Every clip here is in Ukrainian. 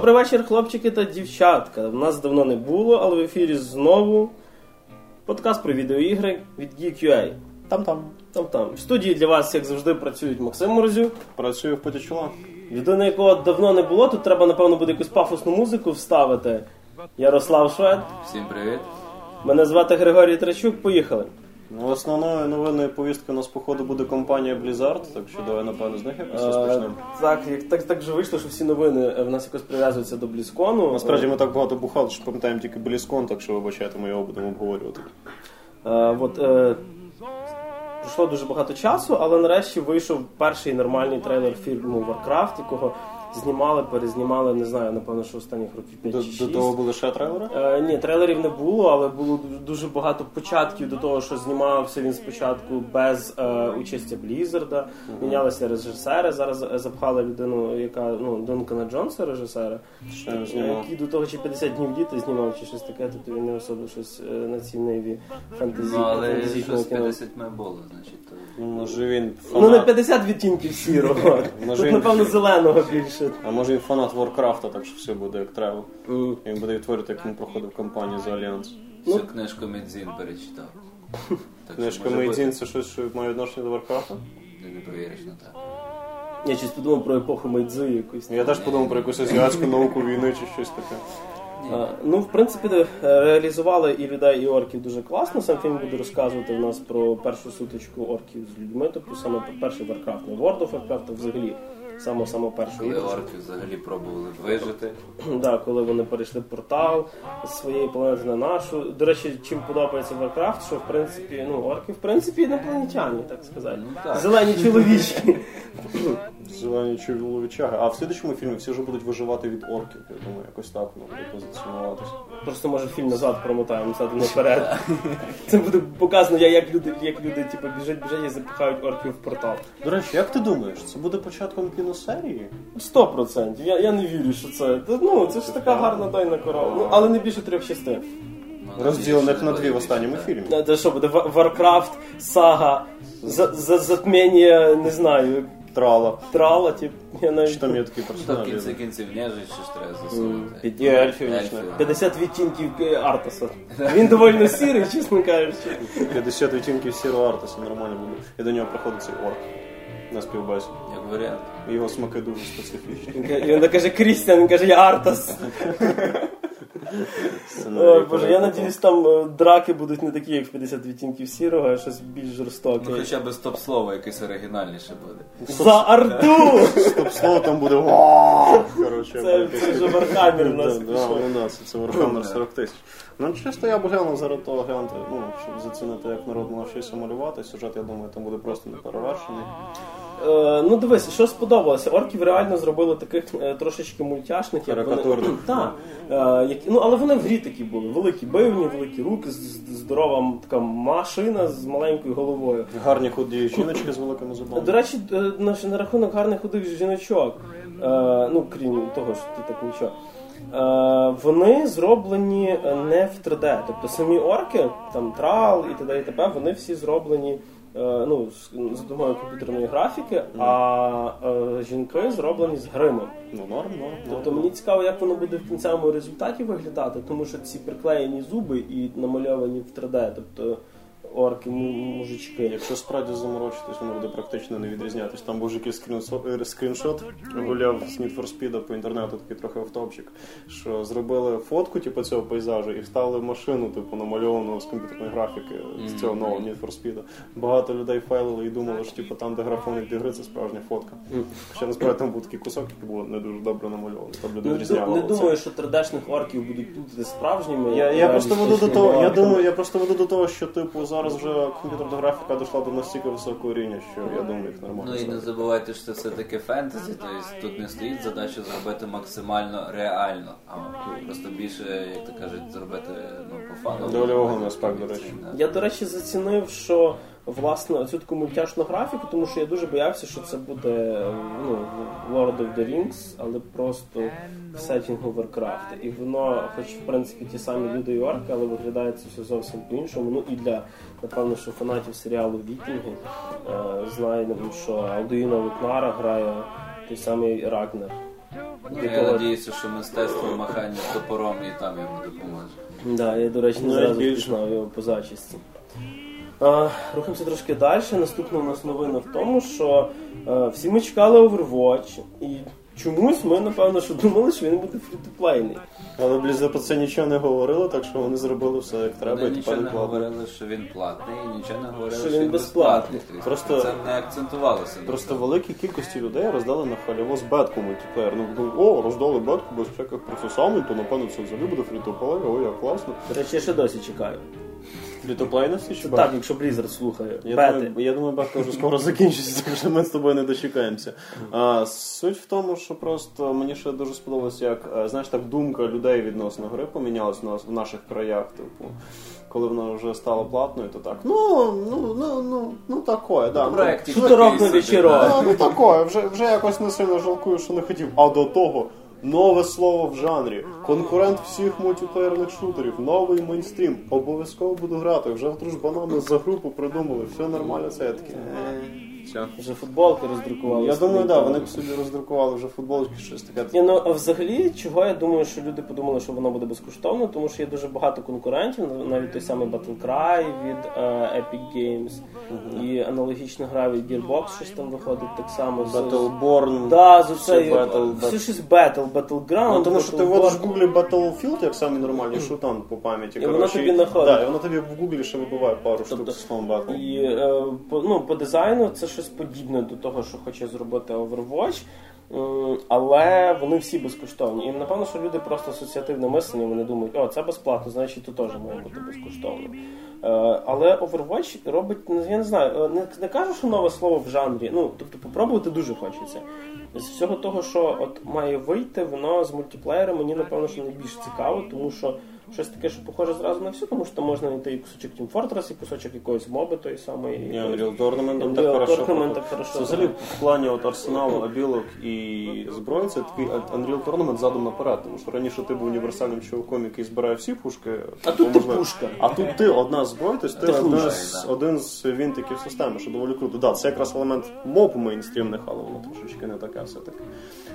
Добрий вечір, хлопчики та дівчатка. В нас давно не було, але в ефірі знову подкаст про відеоігри від Geek.ua. Там-там. Там-там. В студії для вас, як завжди, працюють Максим Морозюк. Працюю в потічула. Людина, якого давно не було, тут треба, напевно, буде якусь пафосну музику вставити. Ярослав Швед. Всім привіт. Мене звати Григорій Трачук. Поїхали. Ну, Основною новиною повістки у нас, походу, буде компанія Blizzard, так що давай, напевно, з них якось Е, розпочнемо. так, як- так, так же вийшло, що всі новини е, в нас якось прив'язуються до Блізкону. Насправді ми так багато бухали, що пам'ятаємо тільки BlizzCon, так що вибачайте, ми його будемо обговорювати. Е, от, е, пройшло дуже багато часу, але нарешті вийшов перший нормальний трейлер фільму Warcraft, якого знімали, перезнімали, не знаю, напевно, що останніх років 5 До, чи до того були ще трейлери? Е, ні, трейлерів не було, але було дуже багато початків до того, що знімався він спочатку без е, участі Блізарда. Мінялися режисери. Зараз е, запхали людину, яка ну Дункана Джонса, режисера, Ще не знімав. який до того чи 50 днів діти знімав, чи щось таке, тобто він не особо щось е, на цій ниві фентезі. Ну, але фентезійного щось кіно. 50 ми було, значить. То... Може він Ну не фанат, 50 відтінків сірого. Може, Тут, він- напевно, зеленого більше. А може він фанат Warcraft, так що все буде як треба. Він буде відтворювати, як він проходив кампанію за Альянс. Ну. Всю книжку Медзін перечитав. Так що Книжка може Мейдзін бути. це щось, що має відношення до Warcraft? Не повіриш на так. Я щось подумав про епоху Майдзи якусь. Я теж подумав про якусь азіатську науку війни чи щось таке. А, Ну, в принципі, е, реалізували і людей, і орків дуже класно. Сам фільм буде розказувати в нас про першу сутичку орків з людьми, тобто саме про перший Warcraft, не World of Warcraft, а взагалі саме саме першу Коли орки взагалі пробували вижити. Да, коли вони перейшли портал з своєї планети на нашу. До речі, чим подобається Warcraft, що в принципі, ну, орки в принципі інопланетяни, так сказати. Ну, так. Зелені чоловічки. Зелені чоловічаги. А в слідчому фільмі всі вже будуть виживати від орків. Я думаю, якось так воно буде позиціонуватися. Просто може фільм назад промотаємо задом наперед. Це буде показано, як люди, як люди типу, біжать, біжать і запихають орків в портал. До речі, як ти думаєш, це буде початком кіносерії? Сто процентів. Я, я не вірю, що це. Ну, це ж така гарна тайна корова. Ну, але не більше трьох частин. Розділених на дві в останньому фільмі. Це що буде Ва- Warcraft, сага, за, за затміння, не знаю, Трала. трала, тип, я Чи навіть там є такі Ну, так, в кінці персонажі? кінців нежить, що ж треба засунути. І ельфів Ельфів. вічно. 50 відтінків е, Артаса. Він доволі сірий, чесно кажучи. 50 відтінків сірого Артаса нормально буде. І до нього приходить цей орк на співбесі. Як варіант. Його смаки дуже специфічні. Він ка- І він каже Крістіан, він каже, я Артас. Ой, Боже, я надіюсь, там е, драки будуть не такі, як в 50 відтінків сірого, а щось більш Ну, жорстоке. хоча б стоп-слово якесь оригінальніше буде. За Артас! Стоп слово там буде! Це, вже Warhammer в нас пішов. ну це, Warhammer 40 тисяч. Ну, чисто я б глянув зараз того глянути, ну, щоб зацінити, як народ навчився малювати. Сюжет, я думаю, там буде просто неперевершений. Е, ну дивись, що сподобалося. Орків реально зробили таких е, трошечки мультяшних, як вони. Так. Е, ну, але вони в грі такі були. Великі бивні, великі руки, здорова така машина з маленькою головою. Гарні худі жіночки з великими До речі, на, рахунок гарних худих жіночок, ну крім того, що ти так нічого. Вони зроблені не в 3D. Тобто самі орки, там трал і т.д. і т.п., вони всі зроблені ну, з, з допомогою комп'ютерної графіки, а е, жінки зроблені з гримом. Ну, норм, норм. Тобто мені цікаво, як воно буде в кінцевому результаті виглядати, тому що ці приклеєні зуби і намальовані в 3D, тобто орки, мужички. Якщо справді заморочитись, воно буде практично не відрізнятись. Там був якийсь скріншот, е, скріншот гуляв з Need for Speed по інтернету, такий трохи автопчик, що зробили фотку типу, цього пейзажу і вставили машину, типу, намальовану з комп'ютерної графіки з цього нового Need for Speed. Багато людей файлили і думали, що типу, там, де графон йде гри, це справжня фотка. Хоча насправді там був такий кусок, який був не дуже добре намальований. Там люди Ну, відрізняли. не думаю, що 3D-шних орків будуть тут справжніми. Я, я просто веду до того, я думаю, я просто веду до того, що типу зараз вже комп'ютерна графіка дійшла до настільки високого рівня, що я думаю, їх нормально. Ну і не забувайте, що це все-таки фентезі, тобто тут не стоїть задача зробити максимально реально, а просто більше, як то кажуть, зробити ну, по фану. Дольового аспект, до речі. Я, до речі, зацінив, що власне цю таку мультяшну графіку, тому що я дуже боявся, що це буде ну, Lord of the Rings, але просто в сеттінгу Warcraft. І воно, хоч в принципі ті самі люди і орки, але виглядає це все зовсім по-іншому. Ну і для напевно, що фанатів серіалу Вікінги е, знаємо, що Алдуїна Лукнара грає той самий Рагнар. Ну, я надіюся, що мистецтво махання топором і там йому допоможе. Да, я, до речі, не Ну, зразу впізнав його по зачісті. А, рухаємося трошки далі. Наступна у нас новина в тому, що е, всі ми чекали Overwatch, і чомусь ми, напевно, що думали, що він буде фрі-то-плейний. Але Blizzard про це нічого не говорили, так що вони зробили все як треба, Вони і нічого тепер не говорили, що він платний, і нічого не говорили, Що що, він він безплатний. безплатний. Просто- це не акцентувалося. Просто великій кількості людей роздали на халяву з бетку мультиплеєр. Ну, думаю, о, роздали бетку без всяких процесамень, то напевно це взагалі буде фрі-то-плей, о, як класно. До речі, я ще досі чекаю. Фрі-то-плейності чи Так, якщо Blizzard слухає. Я Бети. думаю, я думаю, бетка вже скоро закінчиться, так що ми з тобою не дочекаємося. А, суть в тому, що просто мені ще дуже сподобалось, як е, знаєш, так думка людей відносно гри помінялась у нас в наших краях. Типу, коли вона вже стала платною, то так. Ну, ну, ну, ну, ну такое, да. Проект ну, Шутерок такий на вечірок. А, ну такое, вже, вже якось не сильно жалкую, що не хотів. А до того. Нове слово в жанрі, конкурент всіх мультиплеєрних шутерів, новий мейнстрім. Обов'язково буду грати. Вже дружбанами за групу придумали, все нормально, це я такий. «Е, Все. Вже футболки роздрукували. Я думаю, так, вони б собі роздрукували вже футболочки, щось таке. Ні, ну а взагалі, чого я думаю, що люди подумали, що воно буде безкоштовно, тому що є дуже багато конкурентів, навіть той самий Battlecry від е, Epic Games і аналогічна гра від Gearbox, щось там виходить так само. Battleborn. Да, з все оцею Battle, все щось Battle, Battleground. Ну, тому що ти вводиш в гуглі Battlefield, як самий нормальний шутан по пам'яті. І воно тобі знаходить. Да, і воно тобі в гуглі ще вибиває пару Тобто, штук з Battle. І е, по, ну, по дизайну це щось подібне до того, що хоче зробити Overwatch. Але вони всі безкоштовні. І напевно, що люди просто асоціативне мислення, вони думають, о, це безплатно, значить тут теж має бути безкоштовно. Е, Але Overwatch робить, ну, я не знаю, е, не, не кажу, що нове слово в жанрі. Ну, тобто попробувати дуже хочеться. З всього того, що от має вийти, воно з мультиплеєром мені напевно, що найбільш цікаво, тому що щось таке, що похоже зразу на все, тому що там можна знайти і кусочок Team Fortress, і кусочок якоїсь моби тої самої. І Unreal Tournament так хорошо. Tournament так хорошо, Це взагалі в плані от арсеналу, абілок і зброї, це такий Unreal Tournament задом наперед. Тому що раніше ти був універсальним чуваком, який збирає всі пушки. А тут ти пушка. А тут ти одна зброя, тобто ти оружие, з, один з вінтиків системи, що доволі круто. Да, це якраз елемент мопу мейнстрімних, але воно трошечки не таке все-таки.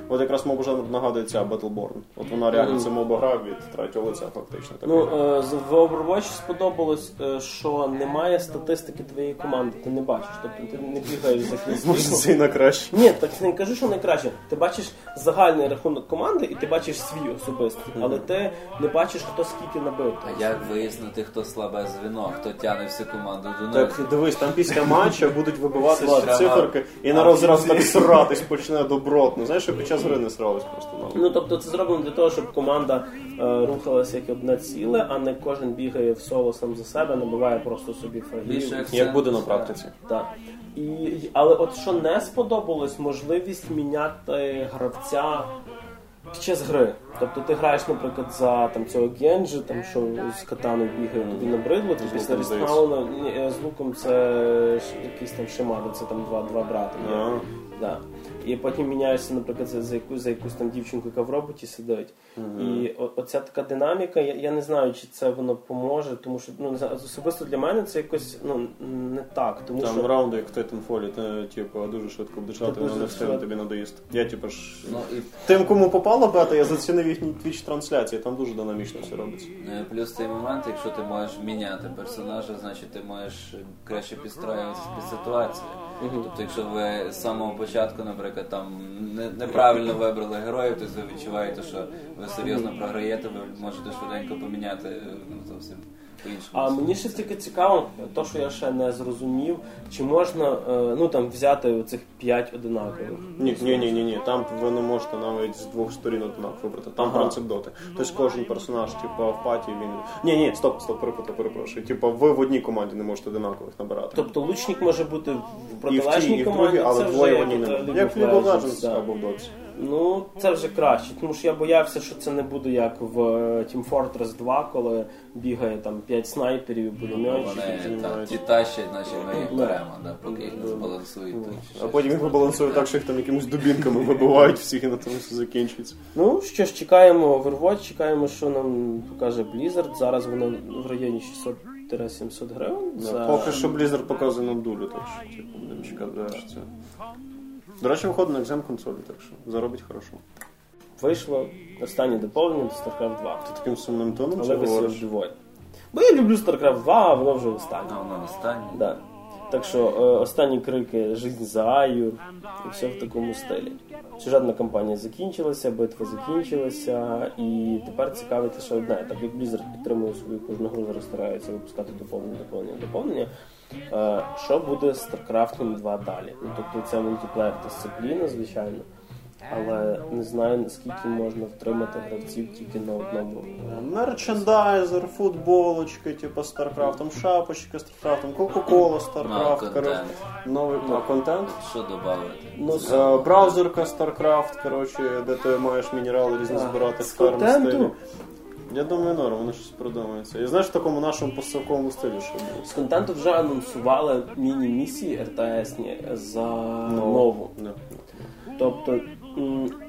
От якраз моб жанр нагадує ця Battleborn. От вона реально це моба гра від третього лиця, фактично. Така. Ну, е, з- в Overwatch сподобалось, е, що немає статистики твоєї команди, ти не бачиш. Тобто ти не бігаєш за Може, це і на краще. Ні, так не кажу, що найкраще. Ти бачиш загальний рахунок команди і ти бачиш свій особистий, але ти не бачиш, хто скільки набив. А як вияснити, хто слабе звіно, хто тягне всю команду до Так дивись, там після матча будуть вибиватися циферки, і народ зразу так сратись почне добротно. Знаєш, що під час гри не срались просто на Ну тобто це зроблено для того, щоб команда е, рухалася як одне ціле, а не кожен бігає в соло сам за себе, набиває просто собі фрагів. Більше як буде на практиці. Так. І, але от що не сподобалось, можливість міняти гравця під час гри. Тобто ти граєш, наприклад, за там цього Генджі, там що з катаною бігає, тобі набридло, ти З після луком, з луком це ж якийсь там шимада, це там два, два брати. є. Да. І потім міняєшся, наприклад, за, за, якусь, за якусь там дівчинку, яка в роботі сидить. І о, оця така динаміка, я, я не знаю, чи це воно поможе, тому що ну не знаю, особисто для мене це якось ну не так. Тому Там що раунди, як в Titanfall, ти типу, дуже швидко бдержати, Ти воно не встигне тобі надоїсть. Я типу ж. Ну і Тим, кому попала бета, я зацінив їхні твіч трансляції, там дуже динамічно все робиться. е, плюс цей момент, якщо ти можеш міняти персонажа, значить ти можеш краще підстраюватися під ситуацію. Тобто, якщо ви з самого початку, наприклад, там не- неправильно вибрали героїв, то ви відчуваєте, що ви серйозно програєте, ви можете швиденько поміняти е, ну, зовсім по-іншому. А мені ще тільки цікаво, то що я ще не зрозумів, чи можна е, ну там взяти цих п'ять одинакових. Ні, ні, ні, ні, ні. Там ви не можете навіть з двох сторін однаково вибрати. Там Ага. принцип доти. Тобто кожен персонаж, типу, в паті він. Ні, ні, стоп, стоп, перепутав, перепрошую. Типу, ви в одній команді не можете одинакових набирати. Тобто лучник може бути в і в тій, протилежній і в команді, другій, але це двоє вже в одній як, не можуть. Як в League of Legends, або в Dota. Ну, це вже краще, тому що я боявся, що це не буде як в е, Team Fortress 2, коли бігає там 5 снайперів, і пулеметчиків. Вони займаються. ті тащать, наче ми їх Да. беремо, да, поки їх не збалансують. так, чи А щось. потім їх вибалансують так, що їх там якимось дубінками вибивають всіх і на тому все закінчується. Ну що ж, чекаємо Overwatch, чекаємо, що нам покаже Blizzard. Зараз воно в районі 600-700 гривень. Да, Поки що Blizzard показує нам дулю, так що типу, будемо чекати, що це. До речі, виходить на екзем консолі, так що заробить хорошо. вийшло останнє доповнення до StarCraft 2. Ти таким сумним тоном Але ви говориш? доволі. Бо я люблю StarCraft 2, а воно вже останнє. Ну, воно останнє. Да. Так що е, останні крики Жизнь за Аюр і все в такому стилі. Сюжетна кампанія закінчилася, битва закінчилася, і тепер цікавить лише одне. Так як Blizzard підтримує свою кожну гру, зараз стараються випускати доповнення, доповнення, доповнення. Е, що буде з StarCraft 2 далі? Ну, тобто це мультиплеєр дисципліна, звичайно. Але не знаю наскільки можна втримати гравців тільки на одному. Мерчендайзер, футболочки, типу Старкрафтом, шапочки Старкрафтом, Кока-Кола Старкрафт, коротше, новий ну, контент. Що додати? Ну, Е, Браузерка StarCraft, коротше, де ти маєш мінерали різні збирати в стилі. Я думаю, норм, воно щось продумається. І знаєш, в такому нашому поставковому стилі, що було. З контенту вже анонсували міні-місії РТСні за нову. Да. Тобто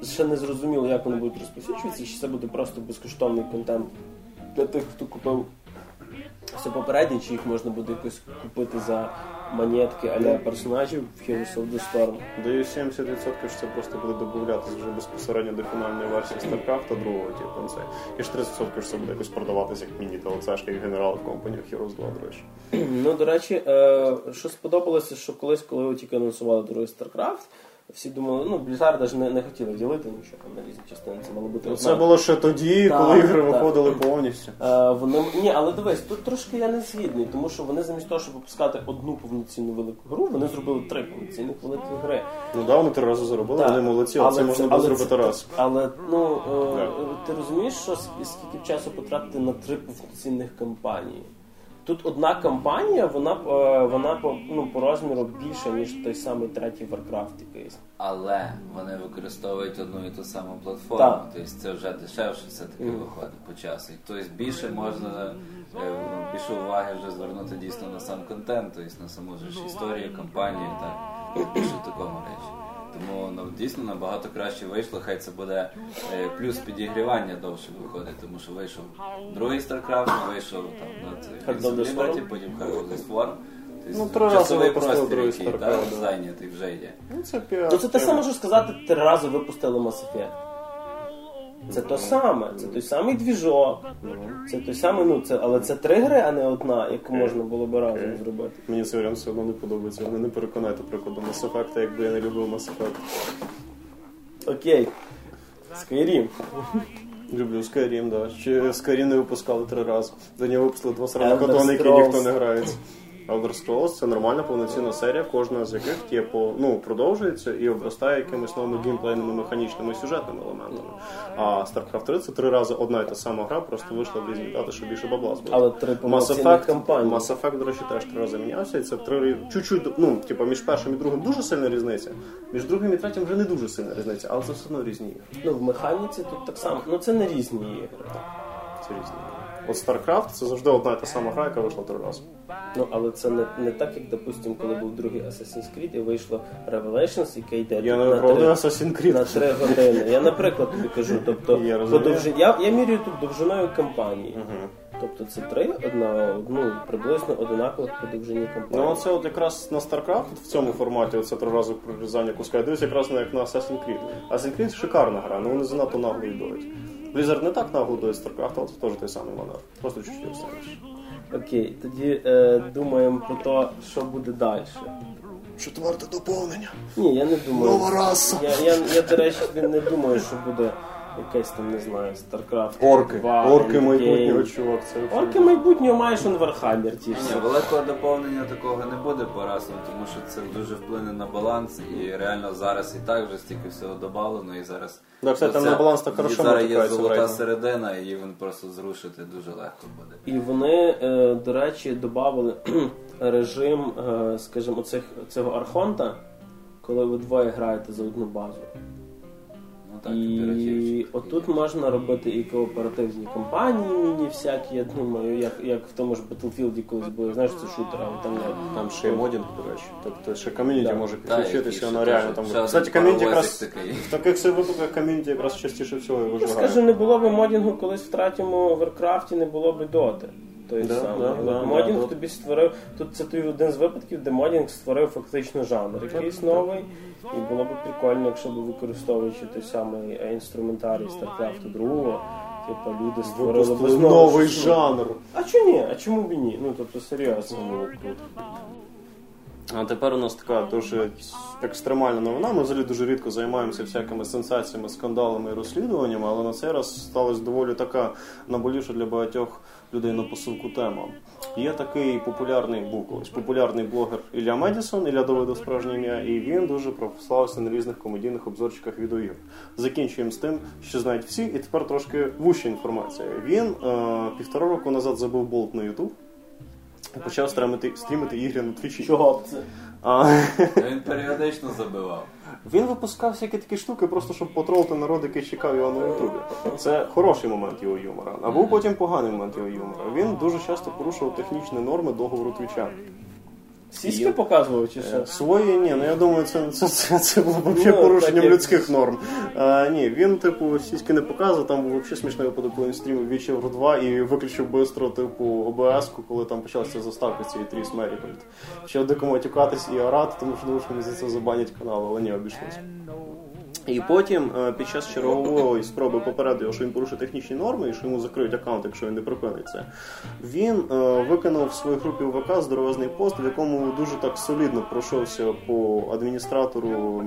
ще не зрозуміло, як вони будуть розповсюджуватися, чи це буде просто безкоштовний контент для тих, хто купив все попереднє, чи їх можна буде якось купити за монетки аля персонажів в Heroes of the Storm. Даю 70%, що це просто буде додатися вже безпосередньо до фінальної версії StarCraft другого, типу, це. І ж 30% що це буде якось продаватися як міні-ТЛЦшка, як генерал в компанії Heroes 2, до речі. Ну, до речі, е, що сподобалося, що колись, коли тільки анонсували другий StarCraft, всі думали, ну, Blizzard ж не, не хотіли ділити нічого там на різні частини, це мало бути. Це було ще тоді, Так, коли ігри так. виходили повністю. Е, вони ні, але дивись, тут трошки я не згідний, тому що вони замість того, щоб випускати одну повноцінну велику гру, вони зробили три повноцінних великих гри. Ну да, вони три рази заробили, Так. вони молодці, але це можна було зробити це- раз. Але ну е, ти розумієш, що скільки часу потратити на три повноцінних кампанії? Тут одна кампанія, вона е, вона по ну по розміру більша ніж той самий третій Warcraft якийсь. Але вони використовують одну і ту саму платформу. Так. Тобто це вже дешевше все-таки виходить по часу. Тобто більше можна е, більше уваги вже звернути дійсно на сам контент, тобто на саму ж історію, кампанію, так більше в такому речі. Тому ну, дійсно набагато краще вийшло, хай це буде е, плюс підігрівання довше виходить, тому що вийшов другий StarCraft, вийшов там на Swarm. Liberty, потім the Swarm. Тобто, Ну, три рази часовий випустили простір, другий який StarCraft, зайнятий вже є. Ну це піар. Ну це те саме, що сказати, три рази випустили Mass Effect. Це то саме, це той самий движок, це той самий, ну це, але це три гри, а не одна, яку можна було би разом зробити. Мені цей варіант все одно не подобається. Вони не переконайте прикладом Mass Effect, якби я не любив Mass Effect. Окей. Skyrim. Люблю Skyrim, да. Ще Skyrim не випускали три рази. За нього випустили два Elder сраних катони, які Scrolls. ніхто не грається. Elder Scrolls це нормальна повноцінна серія, кожна з яких типу, ну, продовжується і обростає якимись новими геймплейними механічними сюжетними елементами. А StarCraft 3 це три рази одна і та сама гра, просто вийшла в різні дати, щоб більше бабла збити. Але три Mass Effect, кампанії. Mass Effect, до речі, теж три рази мінявся, і це три чуть-чуть, ну, типу, між першим і другим дуже сильна різниця. Між другим і третім вже не дуже сильна різниця, але це все одно різні ігри. Ну, в механіці тут так само. Ну це не різні ігри. Це різні. От StarCraft це завжди одна і та сама гра, яка вийшла три рази. Ну, але це не, не так, як, допустим, коли був другий Assassin's Creed і вийшло Revelations, яке йде Я на, три, Assassin's Creed. на три години. Я, наприклад, тобі кажу, тобто Я по довжи... я, я міряю тут довжиною кампанії. Мгм. Тобто це три, одна, ну, приблизно одинакових по довжині кампанії. Ну, це от якраз на StarCraft в цьому форматі, це три рази прорізання куска. Я дивлюсь якраз на як на Assassin's Creed. Assassin's Creed шикарна гра, але вони занадто нагло йдуть. Blizzard не так нагло йдуть StarCraft, але це теж той самий манер. Просто чуть-чуть розставиш. Окей, тоді е, думаємо про те, що буде далі. Четверте доповнення. Ні, я не думаю. Нова раса. Я, я, я, до речі, не, не думаю, що буде якесь там, не знаю, StarCraft. Орки. 2, Орки Endgame. майбутнього чувак. Це Орки майбутнього маєш он Warhammer ті Ні, всі. великого доповнення такого не буде по расам, тому що це дуже вплине на баланс, і реально зараз і так вже стільки всього додавлено, і зараз Да, кстати, там оце- на баланс так і хорошо зараз є золота середина, і він просто зрушити дуже легко буде. І вони, е, до речі, додали режим, е, скажімо, цих, цього архонта, коли ви двоє граєте за одну базу. Ну так, і отут можна робити і кооперативні кампанії, міні всякі, я думаю, як, як в тому ж Battlefield колись були, знаєш, це шутер, але там. Там ще й модінг, до речі. Тобто ще ком'юніті Да. може підключитися, воно реально там. Кстати, ком'юніті якраз такий. в таких випадках ком'юніті якраз частіше всього і Я виживає. скажу, не було б модінгу колись в третьому Warcraft-і, не було б Dota. Той Да, самий. да, да, модінг да. Dota створив. Тут це той один з випадків, де модінг створив фактично жанр якийсь новий. І було б прикольно, якщо б використовуючи той самий е, інструментарій StarCraft 2, типу люди створили б новий жанр. А чому ні? А чому б і ні? Ну тобто серйозно. А тепер у нас така дуже екстремальна новина. Ми взагалі дуже рідко займаємося всякими сенсаціями, скандалами і розслідуваннями, але на цей раз сталася доволі така наболівша для багатьох людей на посилку тема. Є такий популярний був колись популярний блогер Ілля Медісон, Ілля Давидов справжнє ім'я, і він дуже прославився на різних комедійних обзорчиках відеоігр. Закінчуємо з тим, що знають всі, і тепер трошки вуща інформація. Він е, півтора року назад забив болт на Ютуб. І Почав стримити, стрімити ігри на твічі. Чого б це? А, Він періодично забивав. він випускав всякі такі штуки, просто щоб потролити народ, який чекав його на Ютубі. Це хороший момент його юмора. А був потім поганий момент його юмора. Він дуже часто порушував технічні норми договору твіча. Сіськи показували показував чи що? Е, Свої ні, ну я думаю, це, це, це, це було б взагалі Ну, порушенням так як- людських норм. А, ні, він, типу, сіськи не показував, там був взагалі смішний випадок, коли він стрімив Witcher 2 і виключив швидко, типу, ОБС-ку, коли там почалася заставка цієї Тріс Мерікольд. Ще дико матюкатись і орати, тому що думав, що мені за це забанять канал, але ні, обійшлося. І потім е, під час чергової спроби попередив, його, що він порушив технічні норми і що йому закриють аккаунт, якщо він не припинить це. Він е, виконав в своїй групі ВК здоровезний пост, в якому дуже так солідно пройшовся по адміністратору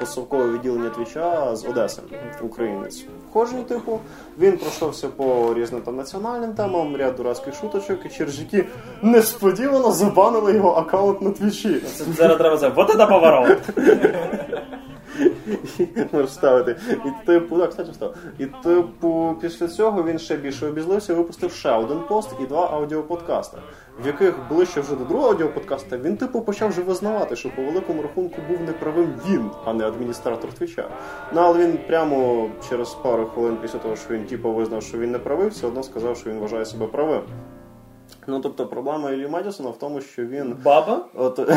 поставкового відділення Твіча з Одеси, українець. Вхожий, типу, він пройшовся по різним там національним темам, ряд дурацьких шуточок, і через які несподівано забанили його аккаунт на Твічі. Зараз треба сказати, вот это поворот! Можеш ставити. І типу, так, кстати, встав. І типу, після цього він ще більше обізлився і випустив ще один пост і два аудіоподкасти, в яких ближче вже до другого аудіоподкаста він типу почав вже визнавати, що по великому рахунку був неправим він, а не адміністратор твіча. Ну але він прямо через пару хвилин після того, що він типу визнав, що він не правий, все одно сказав, що він вважає себе правим. Ну тобто проблема Іллі Медісона в тому, що він Баба? От,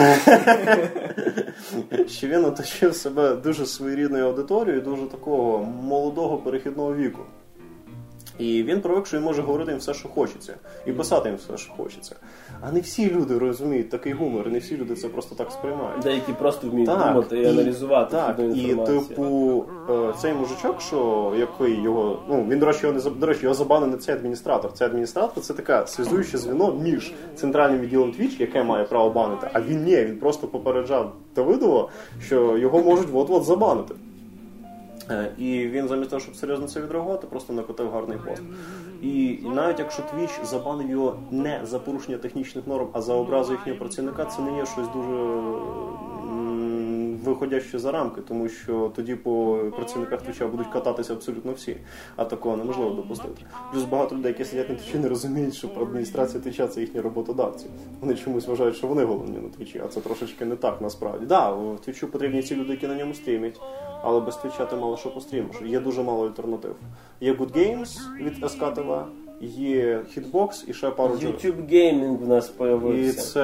що він оточив себе дуже своєрідною аудиторією, дуже такого молодого перехідного віку. І він привик, що він може говорити їм все, що хочеться, і писати їм все, що хочеться. А не всі люди розуміють такий гумор, не всі люди це просто так сприймають. Деякі просто вміють Так, думати і, і- аналізувати Так, і типу, е, цей мужичок, що який його, ну він до речі, його не до речі, його забанив не цей адміністратор. Цей адміністратор це таке связуюче звіно між центральним відділом Twitch, яке має право банити, а він ні, він просто попереджав Давидова, що його можуть от-от забанити. Е, І він замість того, щоб серйозно це відреагувати, просто накотив гарний пост. І навіть якщо твіч забанив його не за порушення технічних норм, а за образу їхнього працівника, це не є щось дуже виходяще за рамки, тому що тоді по працівниках Твіча будуть кататися абсолютно всі, а такого неможливо допустити. Плюс багато людей, які сидять на Твічі, не розуміють, що адміністрація Твіча це їхні роботодавці. Вони чомусь вважають, що вони головні на Твічі, а це трошечки не так насправді. Да, в Твічу потрібні ці люди, які на ньому стрімять, але без Твіча ти мало що пострімиш. Є дуже мало альтернатив. Є Good Games від СК ТВ, є Hitbox і ще пару джерел. YouTube Gaming в нас І появився. це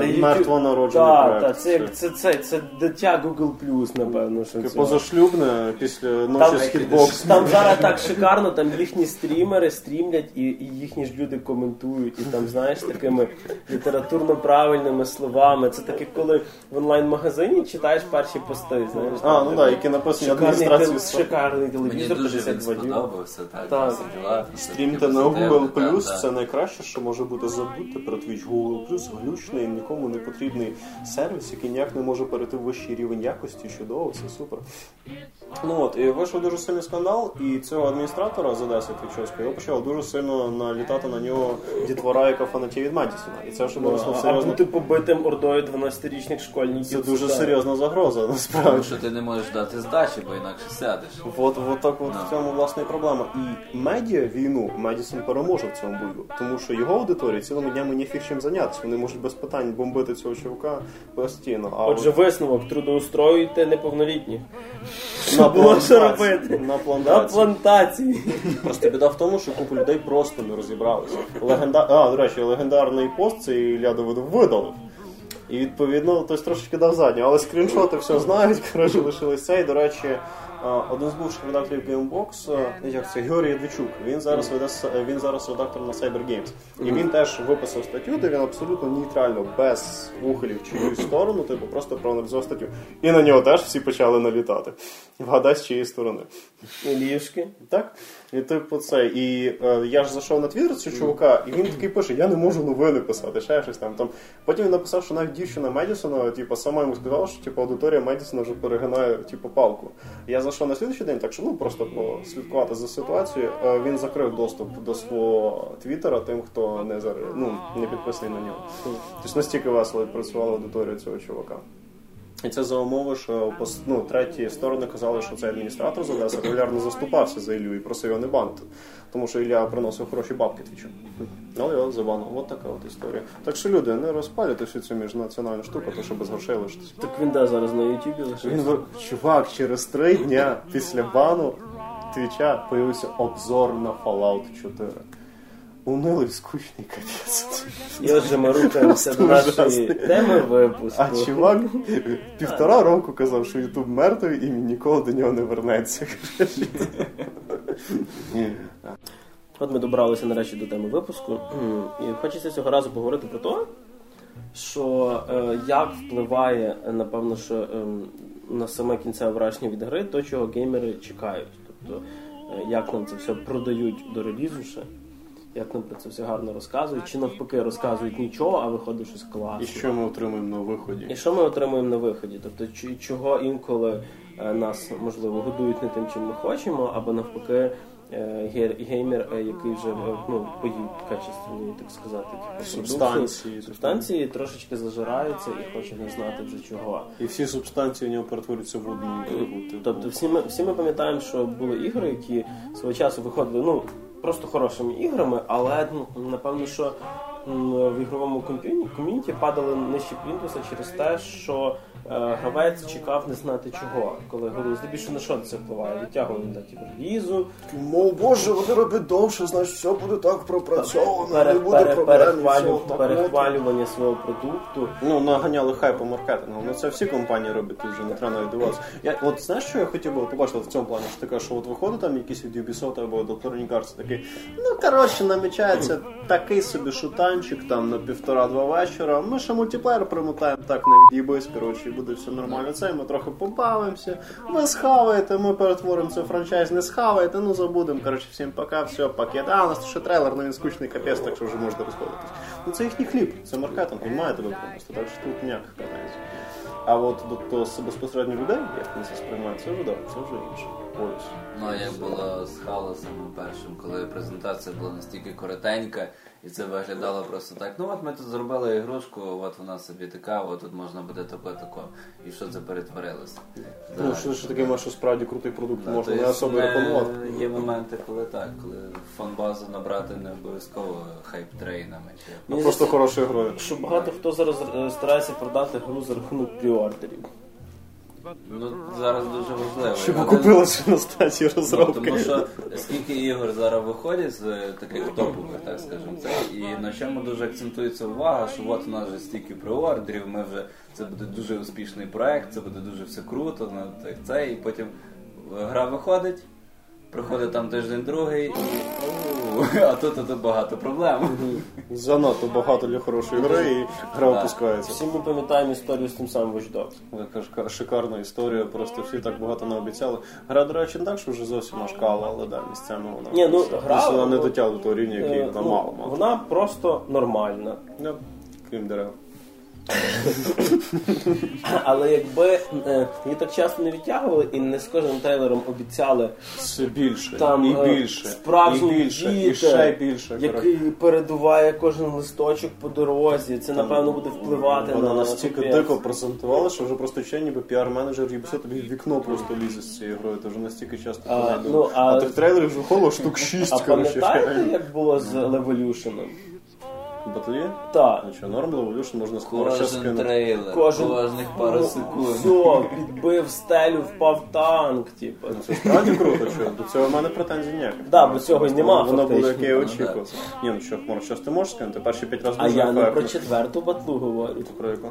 Де YouTube- мертво народжений проект. так, це, як- це, це, це дитя Google напевно. Що це. позашлюбне після ночі з Hitbox. Там зараз так шикарно, там їхні стрімери стрімлять, і, і їхні ж люди коментують, і там, знаєш, такими літературно правильними словами. Це таке, коли в онлайн-магазині читаєш перші пости, знаєш. А, там, ну так, які написані шикарний, тел- шикарний Мені телевізор, дуже він сподобався, так, Так. Стрімте на Google Plus це найкраще, що може бути забути про Twitch. Google Plus глючний, нікому не потрібний сервіс, який ніяк не може перейти в вищий рівень якості. Чудово, все супер. Ну от, і вийшов дуже сильний скандал, і цього адміністратора з Одеси Твічовського його почало дуже сильно налітати на нього дітвора, яка фанатіє від Медісона. І це вже виросло в А серйозно. бути побитим ордою 12-річних школьників. Це дуже так. серйозна загроза, насправді. Тому що ти не можеш дати здачі, бо інакше сядеш. От, от так от в цьому власне і проблема. І медіа війну Медісон переможе в цьому бою, тому що його аудиторії цілими днями ні фіг чим зайнятися. Вони можуть без питань бомбити цього чоловіка постійно. А Отже, от висновок трудоустроюйте неповнолітніх. на плантації- робити. На На плантації. плантації. Просто біда в тому, що купу людей просто не розібралися. Легенда... А, до речі, легендарний пост цей Ілля Давидов видалив. І відповідно хтось трошечки дав задню, але скріншоти все знають, коротше, лишились це. І, до речі, один з бувших редакторів Gamebox, а, як це Георгій Ядвічук. Він зараз веде він зараз редактор на Cyber Games. І він теж виписав статтю, де він абсолютно нейтрально, без вухелів в чиюсь сторону, типу просто проаналізував статтю. І на нього теж всі почали налітати. Вгадай, з чиєї сторони. Лівшки. Так? І типу це. І е, я ж зайшов на твіттер цього чувака, і він такий пише: я не можу новини писати, ще щось там. там. Потім він написав, що навіть дівчина Медісона, типу, сама йому сказала, що типу, аудиторія Медісона вже перегинає типу, палку. Я зайшов на слідчий день, так що ну просто послідкувати за ситуацією. Е, він закрив доступ до свого твіттера тим, хто не зар... ну, не підписаний на нього. Тобто настільки весело працювала аудиторія цього чувака. І це за умови, що ну, треті сторони казали, що цей адміністратор з Одеси регулярно заступався за Іллю і просив його не банити. Тому що Ілля приносив хороші бабки твічу. Але його забанив. От така от історія. Так що люди, не розпалюйте всю цю міжнаціональну штуку, то що без грошей лишитися. Так він де зараз на Ютубі лише. Він чувак, через три дня після бану твіча появився обзор на Fallout 4. Унилий скучний капець. І отже, ми рухаємося до нашої теми випуску. А чувак півтора року казав, що Ютуб мертвий і він ніколи до нього не вернеться. От ми добралися нарешті до теми випуску. І хочеться цього разу поговорити про те, що е, як впливає, е, напевно, що ем, на саме кінцеве враження від гри, то, чого геймери чекають. Тобто, е, як нам це все продають до релізу ще, як нам про це все гарно розказують, чи навпаки розказують нічого, а виходить щось класне. І що ми отримуємо на виході? І що ми отримуємо на виході? Тобто, чи- чого інколи е, нас можливо годують не тим, чим ми хочемо, або навпаки. е, Геймер, е, який вже ну, поїв качественні, так сказати, типу, Субстанції. субстанції трошечки зажирається і хоче не знати вже чого. І всі субстанції у нього перетворюються в одну типу. Тобто, всі ми всі ми пам'ятаємо, що були ігри, які свого часу виходили ну просто хорошими іграми, але ну, напевно, що в ігровому ком'юні- ком'юніті падали нижче плінтуса через те, що е, гравець чекав не знати чого, коли гру здебільшого на що це впливає? Відтягування датів релізу, Мов Боже, вони роблять довше, значить все буде так пропрацьовано, пере- не буде пере- проблем. перехвалю- так, перехвалювання свого продукту. Ну, наганяли хайпу маркетингу. Ну це всі компанії роблять, вже не треба навіть дивитися. Я от знаєш, що я хотів би побачити в цьому плані, що кажеш, що от виходить там якийсь від Ubisoft або Electronic Arts такий, ну коротше, намічається такий собі шутанчик там на півтора-два вечора. Ми ще мультиплеєр примотаємо так на від'їбись, коротше, і буде все нормально. Це ми трохи побавимося. Ви схаваєте, ми перетворимо це франчайз, не схаваєте, ну забудемо. Коротше, всім пока, все, пакет. А, у нас ще трейлер, ну він скучний капець, так що вже можете розходитись. Ну це їхній хліб, це маркетинг, він має тебе пронести, так що тут ніяких претензій. А от до, до безпосередньо людей, як вони це сприймають, це вже да, це вже інше. Ось. Ну, як було з Халосом першим, коли презентація була настільки коротенька, і це виглядало просто так. Ну от ми тут зробили ігрушку, от вона собі така, от тут можна буде тако-тако. І що це перетворилося? Ну, що ж таке, що справді крутий продукт, Да, можна не є- особо не- рекламувати. Є моменти, коли так, коли фан-базу набрати не обов'язково хайп-трейнами. Чи... А просто хорошою грою. Що багато хто зараз е, старається продати гру за рахунок пріордерів. Ну, зараз дуже важливо. Щоб Один- на стадії Ну, розробки. тому що скільки ігор зараз виходять з е, таких топових, так скажемо, це і на чому дуже акцентується увага, що от у нас вже стільки преордерів, ми вже це буде дуже успішний проект, це буде дуже все круто, ну, так це, і потім гра виходить. Приходить там тиждень другий, і «Оу, а тут, тут багато проблем. Занадто багато для хорошої гри і гра опускається. Всі ми пам'ятаємо історію з тим самим Watch Dogs. Така шикарна історія, просто всі так багато наобіцяли. Гра, до речі, не так, що вже зовсім нашкала, але да, місцями вона. Ні, ну, просто- гра- просто вона не дотягла до того рівня, який Е, вона ну, мала мати. Вона просто нормальна. Ну, крім дерев. Але якби е, її так часто не відтягували і не з кожним трейлером обіцяли Все більше, там і е, більше, справжній і більше, і ще більше. який передуває кожен листочок по дорозі. Це напевно буде впливати Вона на настільки капець. дико презентувала, що вже просто ще ніби піар-менеджер Ubisoft тобі в вікно просто лізе з цією грою. Ти вже настільки часто А, ну, а- а тих трейлерів вже виходило штук 6, А коротше. пам'ятаєте, як було з Levolution? Батлі? Так. Ну що, норм Evolution можна скоро ще Кожен скинути. трейлер, Кожен- кожних пару секунд. Все, підбив стелю, впав танк, типу. Ну, Це справді круто, що до цього в мене претензій ніяких. Да, бо цього й нема, Воно було, фактично. яке я Ну, очікував. Ні, ну що, хмар, щось ти можеш скинути? Перші п'ять разів А дуже я не ефектно. про четверту батлу говорю. Про яку?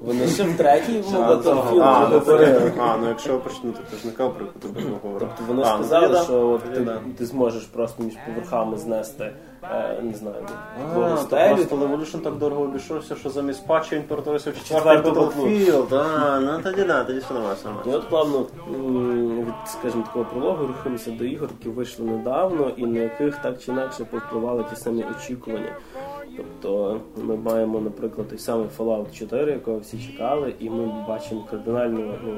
Вони ще в третій А, Battlefield а, ну, говорили. а, ну якщо почнути, ти ж не казав, про яку ти говорив. Тобто вони А, ну, сказали, тоді да. що от Тоді ти, да. ти зможеш просто між поверхами знести, не знаю, А, твою то стелю. так дорого обійшовся, що замість патча він перетворився в четвертий Battlefield. Ну тоді да, тоді все нормально. І от плавно від, скажімо, такого прологу рухаємося до ігор, які вийшли недавно і на яких так чи інакше повпливали ті самі очікування. Тобто ми маємо, наприклад, той самий Fallout 4, якого всі чекали, і ми бачимо кардинально ну,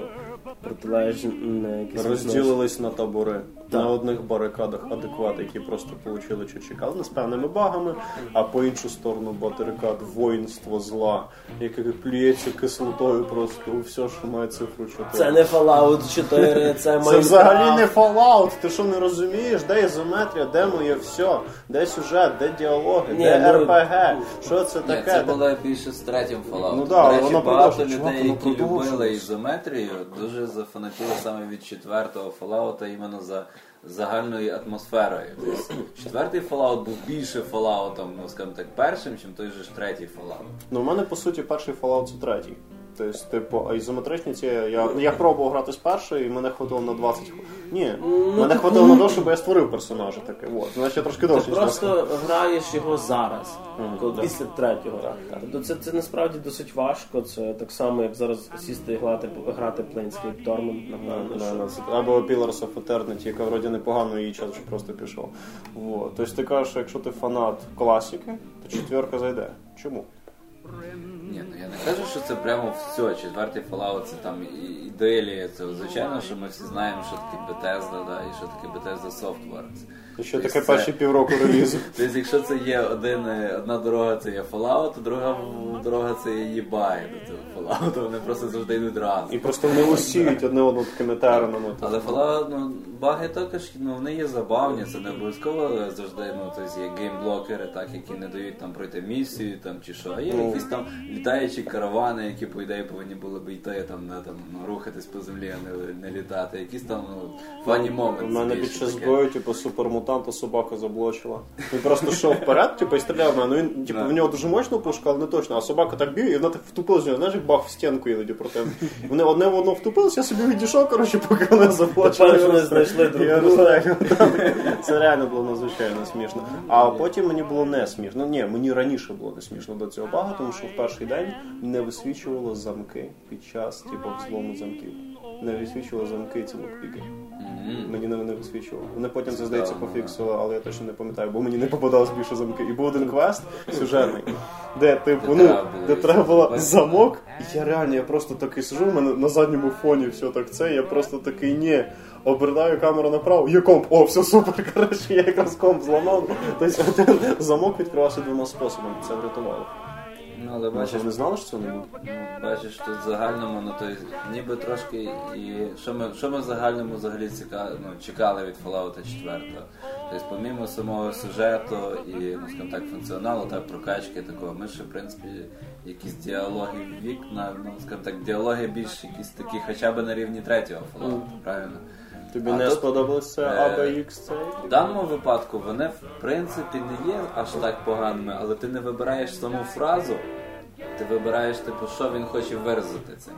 протилежне Розділились на табори. Так. На одних барикадах адеквати, які просто отримали, що чекали, з певними багами, а по іншу сторону барикад воїнство зла, яке плюється кислотою просто у все, що має цифру 4. Це не Fallout 4, це Це взагалі не Fallout, ти що не розумієш? Де ізометрія, де моє все, де сюжет, де діалоги, Ні, де ну, РПГ, що це Ні, таке? це було більше з третім Fallout. Ну да, До речі, воно багато продовжує, людей, які любили продовжує. ізометрію, дуже зафанатіли саме від четвертого Fallout іменно за загальною атмосферою. Тобто, четвертий Fallout був більше Fallout, ну скажімо так, першим, ніж той же ж третій Fallout. Ну, у мене по суті перший Fallout це третій. Тобто, типу, а ізометричні ці. Я, я пробував грати з першої, і мене хватило на 20 хвилин. Ні, мене хватило на те, щоб я створив персонажа таке. От. Значить, я трошки Ти довше. ніж просто граєш його зараз, коли після третього. Тобто це, це насправді досить важко. Це так само, як зараз сісти і грати, грати Planescape Torment, напевно. Або Pillars of Eternity, яка вроді непогано її час вже просто пішов. Вот. Тобто ти кажеш, що якщо ти фанат класики, то четверка зайде. Чому? Ні, ну я не кажу, що це прямо все. Четвертий Fallout це там і- ідеалія. Це звичайно, що ми всі знаємо, що таке Bethesda, да, і що таке Bethesda Softworks. І що Тобто таке це- перші півроку релізу? Тобто, якщо це є один, е, одна дорога, це є Fallout, друга дорога це є їбай до цього Fallout, вони просто завжди йдуть разом. І просто вони усіють одне одного такими термінами. Але Fallout, ну, баги також, ну, вони є забавні, це не обов'язково завжди, ну, тобто є геймблокери, так, які не дають там пройти місію, там, чи що, а є Ну. Якісь там літаючі каравани, які, по ідеї, повинні були б йти, там, не, там, ну, рухатись по землі, а не, не літати, якісь там, ну, фані моменти. У мене під час бою, типу, супермутанта собака заблочила. Він просто йшов вперед, типу, і стріляв в мене. Ну він, типу, в нього дуже мощна пушка, але не точно. А собака так б'є, і вона так втупилась. Знаєш, як бах в стінку іноді проти. Вони одне в одно втупились, я собі відійшов, коротше, поки вони заблочили. Тепер вони знайшли друг друга. Це реально було надзвичайно смішно. А потім мені було не смішно. Ні, мені раніше було не смішно до цього бага, тому що в перший день не висвічувало замки під час, типу, взлому замків. Не висвічувало замки ці локпіки. Мені не, не висвічувало. Вони потім це здається пофіксили, але я точно не пам'ятаю, бо мені не попадалось більше замки. І був один квест сюжетний, де типу, ну, де треба було замок. І я реально, я просто такий сижу, в мене на задньому фоні все так це. Я просто такий ні. Обертаю камеру направо, є комп, о, все супер. Коротше, я якраз комп зламав. Тобто один замок відкривався двома способами. Це врятувало. Ну, але бачиш, Бачиш, не знали, що це не буде? Ну, бачиш, тут в загальному, ну то ніби трошки і що ми, що ми в загальному взагалі ціка, ну, чекали від Fallout 4. Тобто, помімо самого сюжету і, ну, скажімо так, функціоналу, так, прокачки такого, ми ще, в принципі, якісь діалоги в вікна, ну, скажімо так, діалоги більш якісь такі, хоча б на рівні третього Fallout, правильно? Тобі А не тут, сподобалося е, ABX цей? В даному випадку вони в принципі не є аж так поганими, але ти не вибираєш саму фразу, ти вибираєш, типу, що він хоче виразити цим.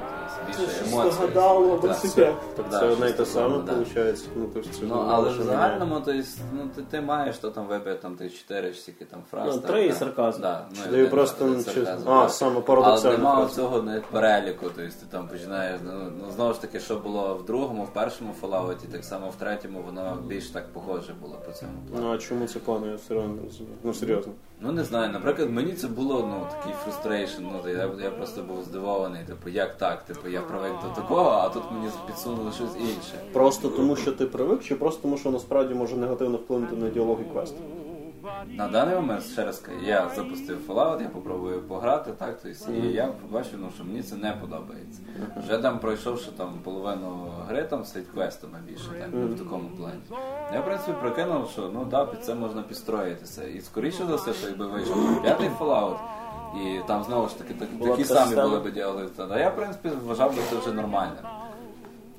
Тобто більше емоцій. здогадало, Так, велосипед. Так це одне й те саме, да. виходить. Ну, то есть, Ну, але в загальному, то есть, ну, ти, ти маєш, що там вибив там ти чотири чи скільки там фраз. Ну, три і так. сарказм. Да, ну, і Даю один, просто один чи- сарказм, а, так. саме парадоксально Але немає цього не переліку, тобто ти там починаєш, ну, ну, знову ж таки, що було в другому, в першому Fallout, так само в третьому, воно більш так похоже було по цьому плану. Ну, а чому це я все одно не розумію. Ну, серйозно. Ну не знаю, наприклад, мені це було ну такий frustration. Ну я, я просто був здивований. Типу, як так? Типу, я привик до такого, а тут мені підсунули щось інше. Просто тому, що ти привик, чи просто тому, що насправді може негативно вплинути на діалог і квест? На даний момент, ще раз кажу, я запустив Fallout, я попробую пограти, так, тобто, і я побачив, ну, що мені це не подобається. Вже там пройшовши там половину гри там з квестами більше, так, ну, в такому плані. Я, в принципі, прикинув, що ну да, під це можна підстроїтися. І скоріше за все, що якби вийшов п'ятий Fallout, і там знову ж таки так, такі самі були б діалоги. Та я, в принципі, вважав би це вже нормально.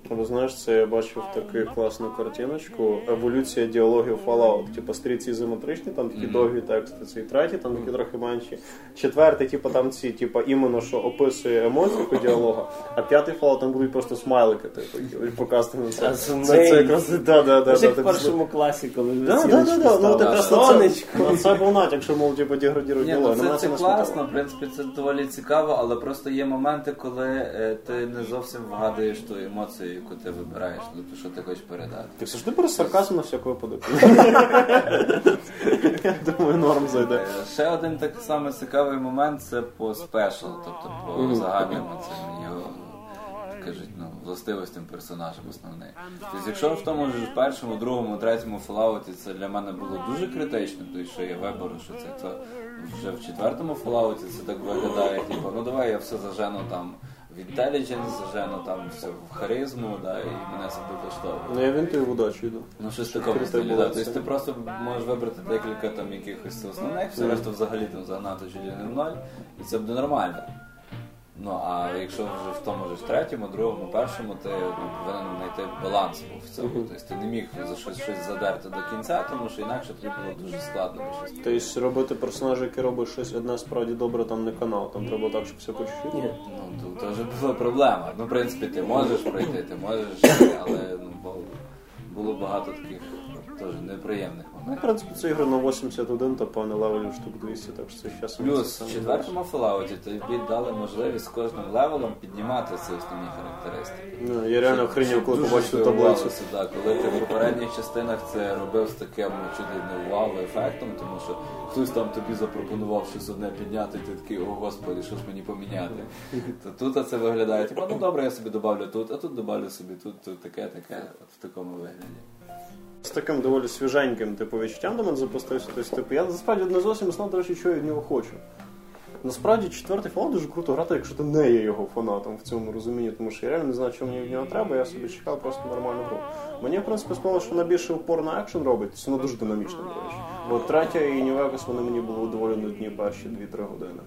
Але знаєш, це я бачив таку класну картиночку. Еволюція діалогів Fallout. Типу, старі ці ізометричні, там такі довгі тексти, цей третій, там такі трохи менші. Четвертий, типу, там ці, типу, іменно що описує емоцію по діалогу, а п'ятий Fallout там будуть просто смайлики, типу, і показати на це. Це, це якраз да, да, да, да, в першому класі, коли Да, да, да, да. Ну, сонечко. це, на це був натяк, що, мов, типу, деградірують діалоги. ну На це, це класно, в принципі, це доволі цікаво, але просто є моменти, коли е, ти не зовсім вгадуєш ту емоцію, яку ти вибираєш, тобто що ти хочеш передати. Ти завжди береш сарказм на всяк випадок. Я думаю, норм зайде. Е, Ще один так само цікавий момент це по спешл, тобто по загальним цим його кажуть, ну, властивостям персонажа основних. Тобто, якщо в тому ж першому, другому, третьому Fallout це для мене було дуже критично, то що я вибору, що це то вже в четвертому Fallout це так виглядає, типу, ну давай я все зажену там в інтелідженс, ну, там все в харизму, да, і мене це буде влаштовує. Ну, я він тобі в удачу йду. Ну, щось такого стилі, да. Тобто ти просто можеш вибрати декілька там якихось основних, все решта взагалі там загнати чуть не в ноль, і це буде нормально. Ну, а якщо вже в тому ж в третьому, другому, першому, ти ну, повинен знайти баланс був в цьому. Тобто ти не міг за щось, щось задерти до кінця, тому що інакше тобі було дуже складно щось. Тобто робити персонажа, який робить щось одне справді добре, там не канал. Там треба так, щоб все по чуть-чуть. Ні. Ну, то, то вже була проблема. Ну, в принципі, ти можеш пройти, ти можеш, але ну, було багато таких теж неприємних Ну, в принципі, це ігри на 81, то пане, левелів штук 200, так що це зараз... Плюс в четвертому Fallout тобі дали можливість з кожним левелом піднімати ці основні характеристики. Ну, я реально охренів, коли побачив таблицю. да, коли ти в попередніх частинах це робив з таким ну, чуть не вау-ефектом, тому що хтось там тобі запропонував щось одне підняти, ти такий, о господи, що ж мені поміняти. То тут це виглядає, типу, ну добре, я собі добавлю тут, а тут добавлю собі тут, тут таке, таке, от в такому вигляді. З таким доволі свіженьким типу, відчуттям до мене запустився. Тобто, типу, я насправді не зовсім знав, до речі, що я від нього хочу. Насправді четвертий Fallout дуже круто грати, якщо ти не є його фанатом в цьому розумінні, тому що я реально не знаю, що мені від нього треба, я собі чекав просто нормальну гру. Мені, в принципі, сподобалося, що вона більше упор на екшен робить, воно дуже динамічно, до речі. Бо третя і Vegas, вони мені були доволі нудні перші 2-3 години.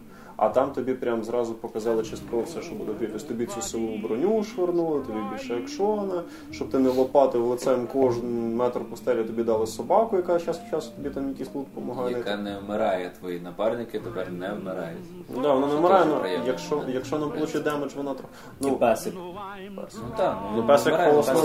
А там тобі прям зразу показали частково все, що буде в. Тобто тобі цю силу броню швирнули, тобі більше екшона, щоб ти не лопатив лицем кожен метр пустелі, тобі дали собаку, яка час від часу тобі там якийсь лут допомагає. Яка не вмирає, твої напарники тепер не вмирають. Да, вона не вмирає, теж ну, якщо, якщо не получить damage, вона трохи. Ну, песик. Ну так, Ну, песик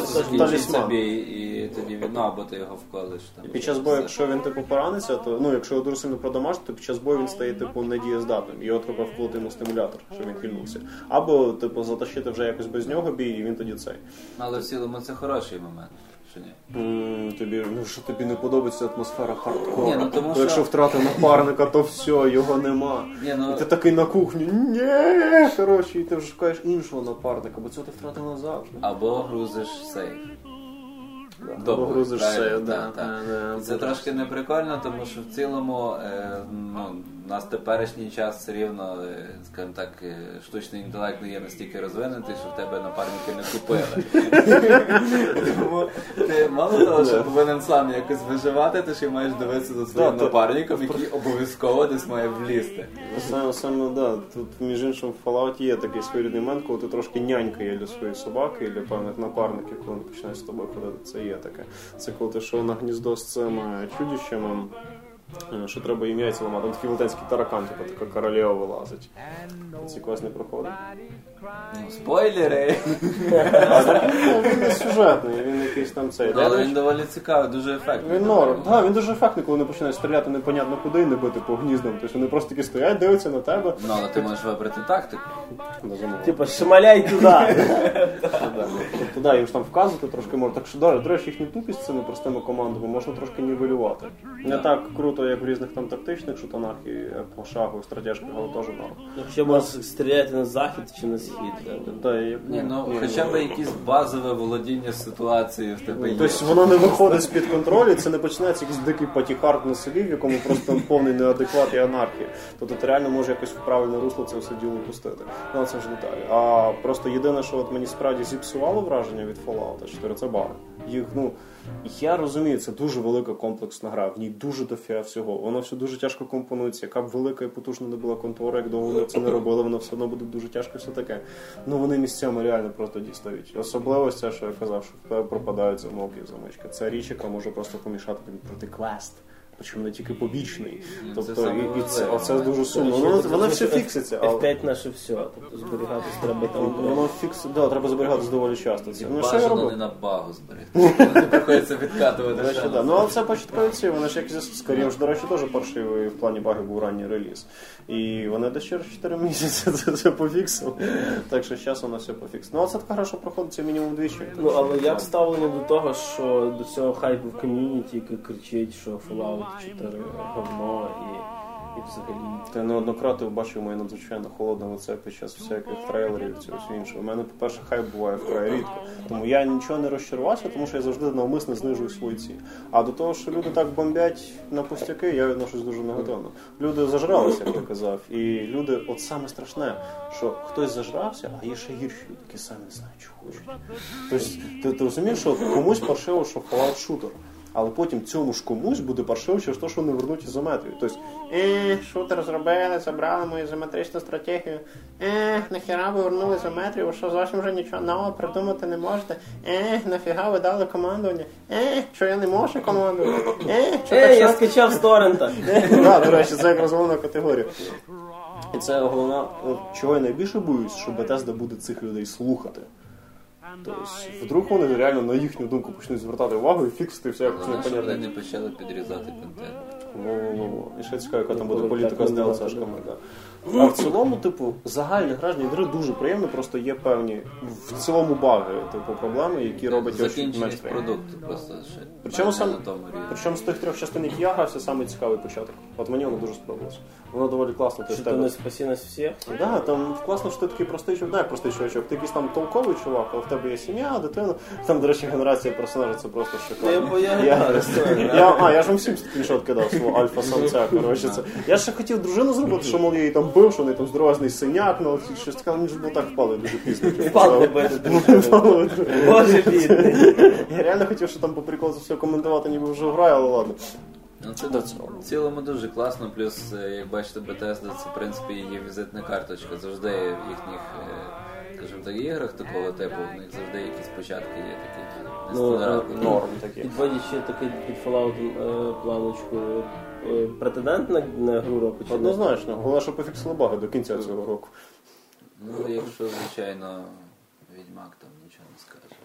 закінчиться талісман. і тоді він, ну, або ти його вколиш. Там, І під час бою, якщо він типу пораниться, то ну якщо його дуже сильно продамажити, то під час бою він стає типу недієздатним. І от треба вколоти йому стимулятор, щоб він хильнувся. Або типу затащити вже якось без нього бій, і він тоді цей. Але в цілому це хороший момент, ні? Тобі ну що тобі не подобається атмосфера хардкору. Ні, ну, тому що- Якщо втратив напарника, то все, його нема. Ні, ну- І ти такий на кухні, ні, коротше, і ти вже шукаєш іншого напарника, бо цього ти втратив назавжди. Або грузиш сейф. Або Добре, грузиш так, да, да, да. Це трошки неприкольно, тому що в цілому е, ну, у нас теперішній час все рівно, е, скажімо так, е, штучний інтелект не є настільки розвинутий, що в тебе напарники не купили. Тому ти мало того, що повинен сам якось виживати, ти ще маєш дивитися за своїм Да, то- напарником, який обов'язково десь має влізти. Саме, саме да, тут між іншим в Fallout є такий своєрідний момент, коли ти трошки нянька є для своєї собаки і для певних напарників, коли вони починають з тобою ходити. Це є таке. Це коли ти йшов на гніздо з цими чудищами. Е, Що треба їм яйця ламати. Там такий велетенський таракан, типу така королева вилазить. Ці не проходить. Спойлери! Ну, він не сюжетний, він якийсь там цей. Ну, Але Да, він доволі цікавий, дуже ефектний. Він норм. Да, він дуже ефектний, коли вони починають стріляти непонятно куди і не бити по гніздам. Тобто вони просто такі стоять, дивляться на тебе. Ну, але ти можеш вибрати тактику. Типа, шмаляй туди. Да, їм ж там вказувати трошки можна. Так що, да, до речі, їхню тупість цими простими командами можна трошки нівелювати. Не так круто, як в різних там тактичних шутанах і по шагу, стратежках, але теж норм. Якщо можна стріляти на захід чи на схід. Та, і- Ні, ну ні, хоча б якісь базове володіння ситуацією в тебе є. Тобто воно не виходить з-під контролю, це не починається якийсь дикий патіхард на селі, в якому просто там повний неадекват і анархія. Тобто ти реально може якось в правильне русло це все діло пустити. Ну це ж деталі. А просто єдине, що от мені справді зіпсувало враження від Fallout 4, це баги. Їх, ну, я розумію, це дуже велика комплексна гра, в ній дуже дофіга всього. Воно все дуже тяжко компонується. Яка б велика і потужна не була контора, як довго вони це не робили, воно все одно буде дуже тяжко все таке. Ну вони місцями реально просто дістають. Особливо це, що я казав, що в тебе пропадають замовки і замички. Це річ, яка може просто помішати тобі пройти квест. Причому не тільки побічний. Ну, це Тобто, і, і це, а це дуже сумно. Воно, воно все фікситься, але F5 наше все. Тобто зберігатись треба там. воно фікс, да, треба зберігатися доволі часто. Це, ну, Бажано не на багу зберегти. Приходиться відкатувати. До речі, да. Ну, але це початкові ці, вони ж як зі Скарім до речі, теж паршивий в плані баги був ранній реліз. І вони десь через 4 місяці це все пофіксили. Так що зараз воно все пофіксили. Ну, а це така гра, що проходиться мінімум двічі. Ну, але як ставлення до того, що до цього хайпу в ком'юніті, який кричить, що Fallout 4 говно і, і взагалі. Ти неоднократно бачив моє надзвичайно холодне лице під час всяких трейлерів цього всього іншого. У мене, по-перше, хайп буває вкрай рідко. Тому я нічого не розчарувався, тому що я завжди навмисно знижую свої ціни. А до того, що люди так бомбять на пустяки, я відношусь дуже негативно. Люди зажралися, як я казав. І люди, от саме страшне, що хтось зажрався, а є ще гірші люди, які самі не знають, що хочуть. Тобто, ти, ти розумієш, що комусь паршиво, що Fallout шутер. Але потім цьому ж комусь буде паршиво через те, що вони вернуть ізометрію. Тобто, е, шутер зробили, забрали мою ізометричну стратегію. Е, нахіра ви вернули ізометрію, що зовсім вже нічого нового придумати не можете. Е, нафіга ви дали командування. Е, що я не можу командувати. Е, що Ей, я скачав з торрента! Так, до речі, це якраз головна категорія. І це головна, чого я найбільше боюсь, що Bethesda буде цих людей слухати. Тобто, вдруг вони реально на їхню думку почнуть звертати увагу і фіксити все якось щоб вони не почали підрізати контент. Во-во-во. І ще цікаво, яка там буде політика з було, Да. А в цілому, типу, загальне гражні гри дуже приємно, просто є певні в цілому баги, типу, проблеми, які роблять його менш Закінченість просто ще. Причому сам-. Причому з тих трьох частин, які я грався, саме цікавий початок. От мені воно дуже сподобалось. Воно доволі класно. Що Ти то не спаси нас всіх? Да, там класно, що ти такий простий чувак, не простий чувачок, ти якийсь там толковий чувак, але в тебе є сім'я, дитина. Там, до речі, генерація персонажа це просто шикарно. Я, я, я, Я, а, я ж вам всім скріншот кидав свого альфа-самця, коротше. Це. Я ще хотів дружину зробити, що мол, я її там бив, що неї там здоровезний синяк, ну щось таке, мені ж було так впало дуже пізно. Впав не. Боже бідний. Я реально хотів, що там по приколу все коментувати, ніби вже граю, але ладно. Ну, це До в цілому дуже класно, плюс, е, як бачите, Bethesda це в принципі її візитна карточка. Завжди в їхніх, е, скажімо так, іграх такого типу, в них завжди якісь початки є такі Ну, нестандартні. Норм такі. Підводячи такий під Fallout е, планочку, е, претендент на, на гру року чи не? Однозначно, головне, що пофіксили баги до кінця цього року. Ну, якщо, звичайно, Відьмак там нічого не скаже.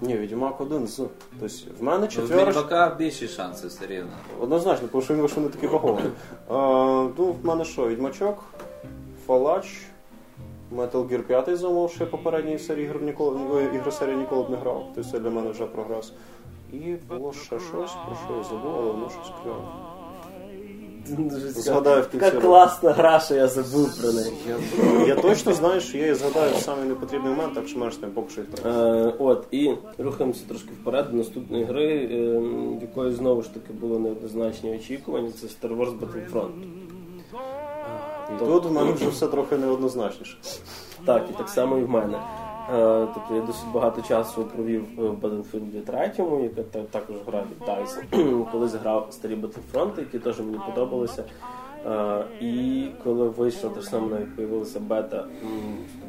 Ні, Відьмак один з. Тобто в мене Ну, в четверо. Відьмака більші шанси все рівно. Однозначно, тому що він вийшов не такий багований. А, ну, в мене що, Відьмачок, Фалач, Metal Gear 5 замов, ще попередній серії ігор ніколи, ой, ігри серії ніколи б не грав. Тобто це для мене вже прогрес. І було ще щось, про що я забув, але воно щось. Дуже. Згадаю в кінці Яка класна гра, що я забув про неї. Я, я точно знаю, що я її згадаю в самий непотрібний момент, так що менш не поки що їх. Е, от, і рухаємося трошки вперед до наступної гри, е, якої знову ж таки було неоднозначні очікування. Це Star Wars Battlefront. Тут в мене вже все трохи неоднозначніше. Так, і так само і в мене. Е, Тобто я досить багато часу провів в Battlefield 3, яка також гра від DICE. Колись грав старі Battlefront, які теж мені подобалися. Е, І коли вийшла те ж саме навіть появилася бета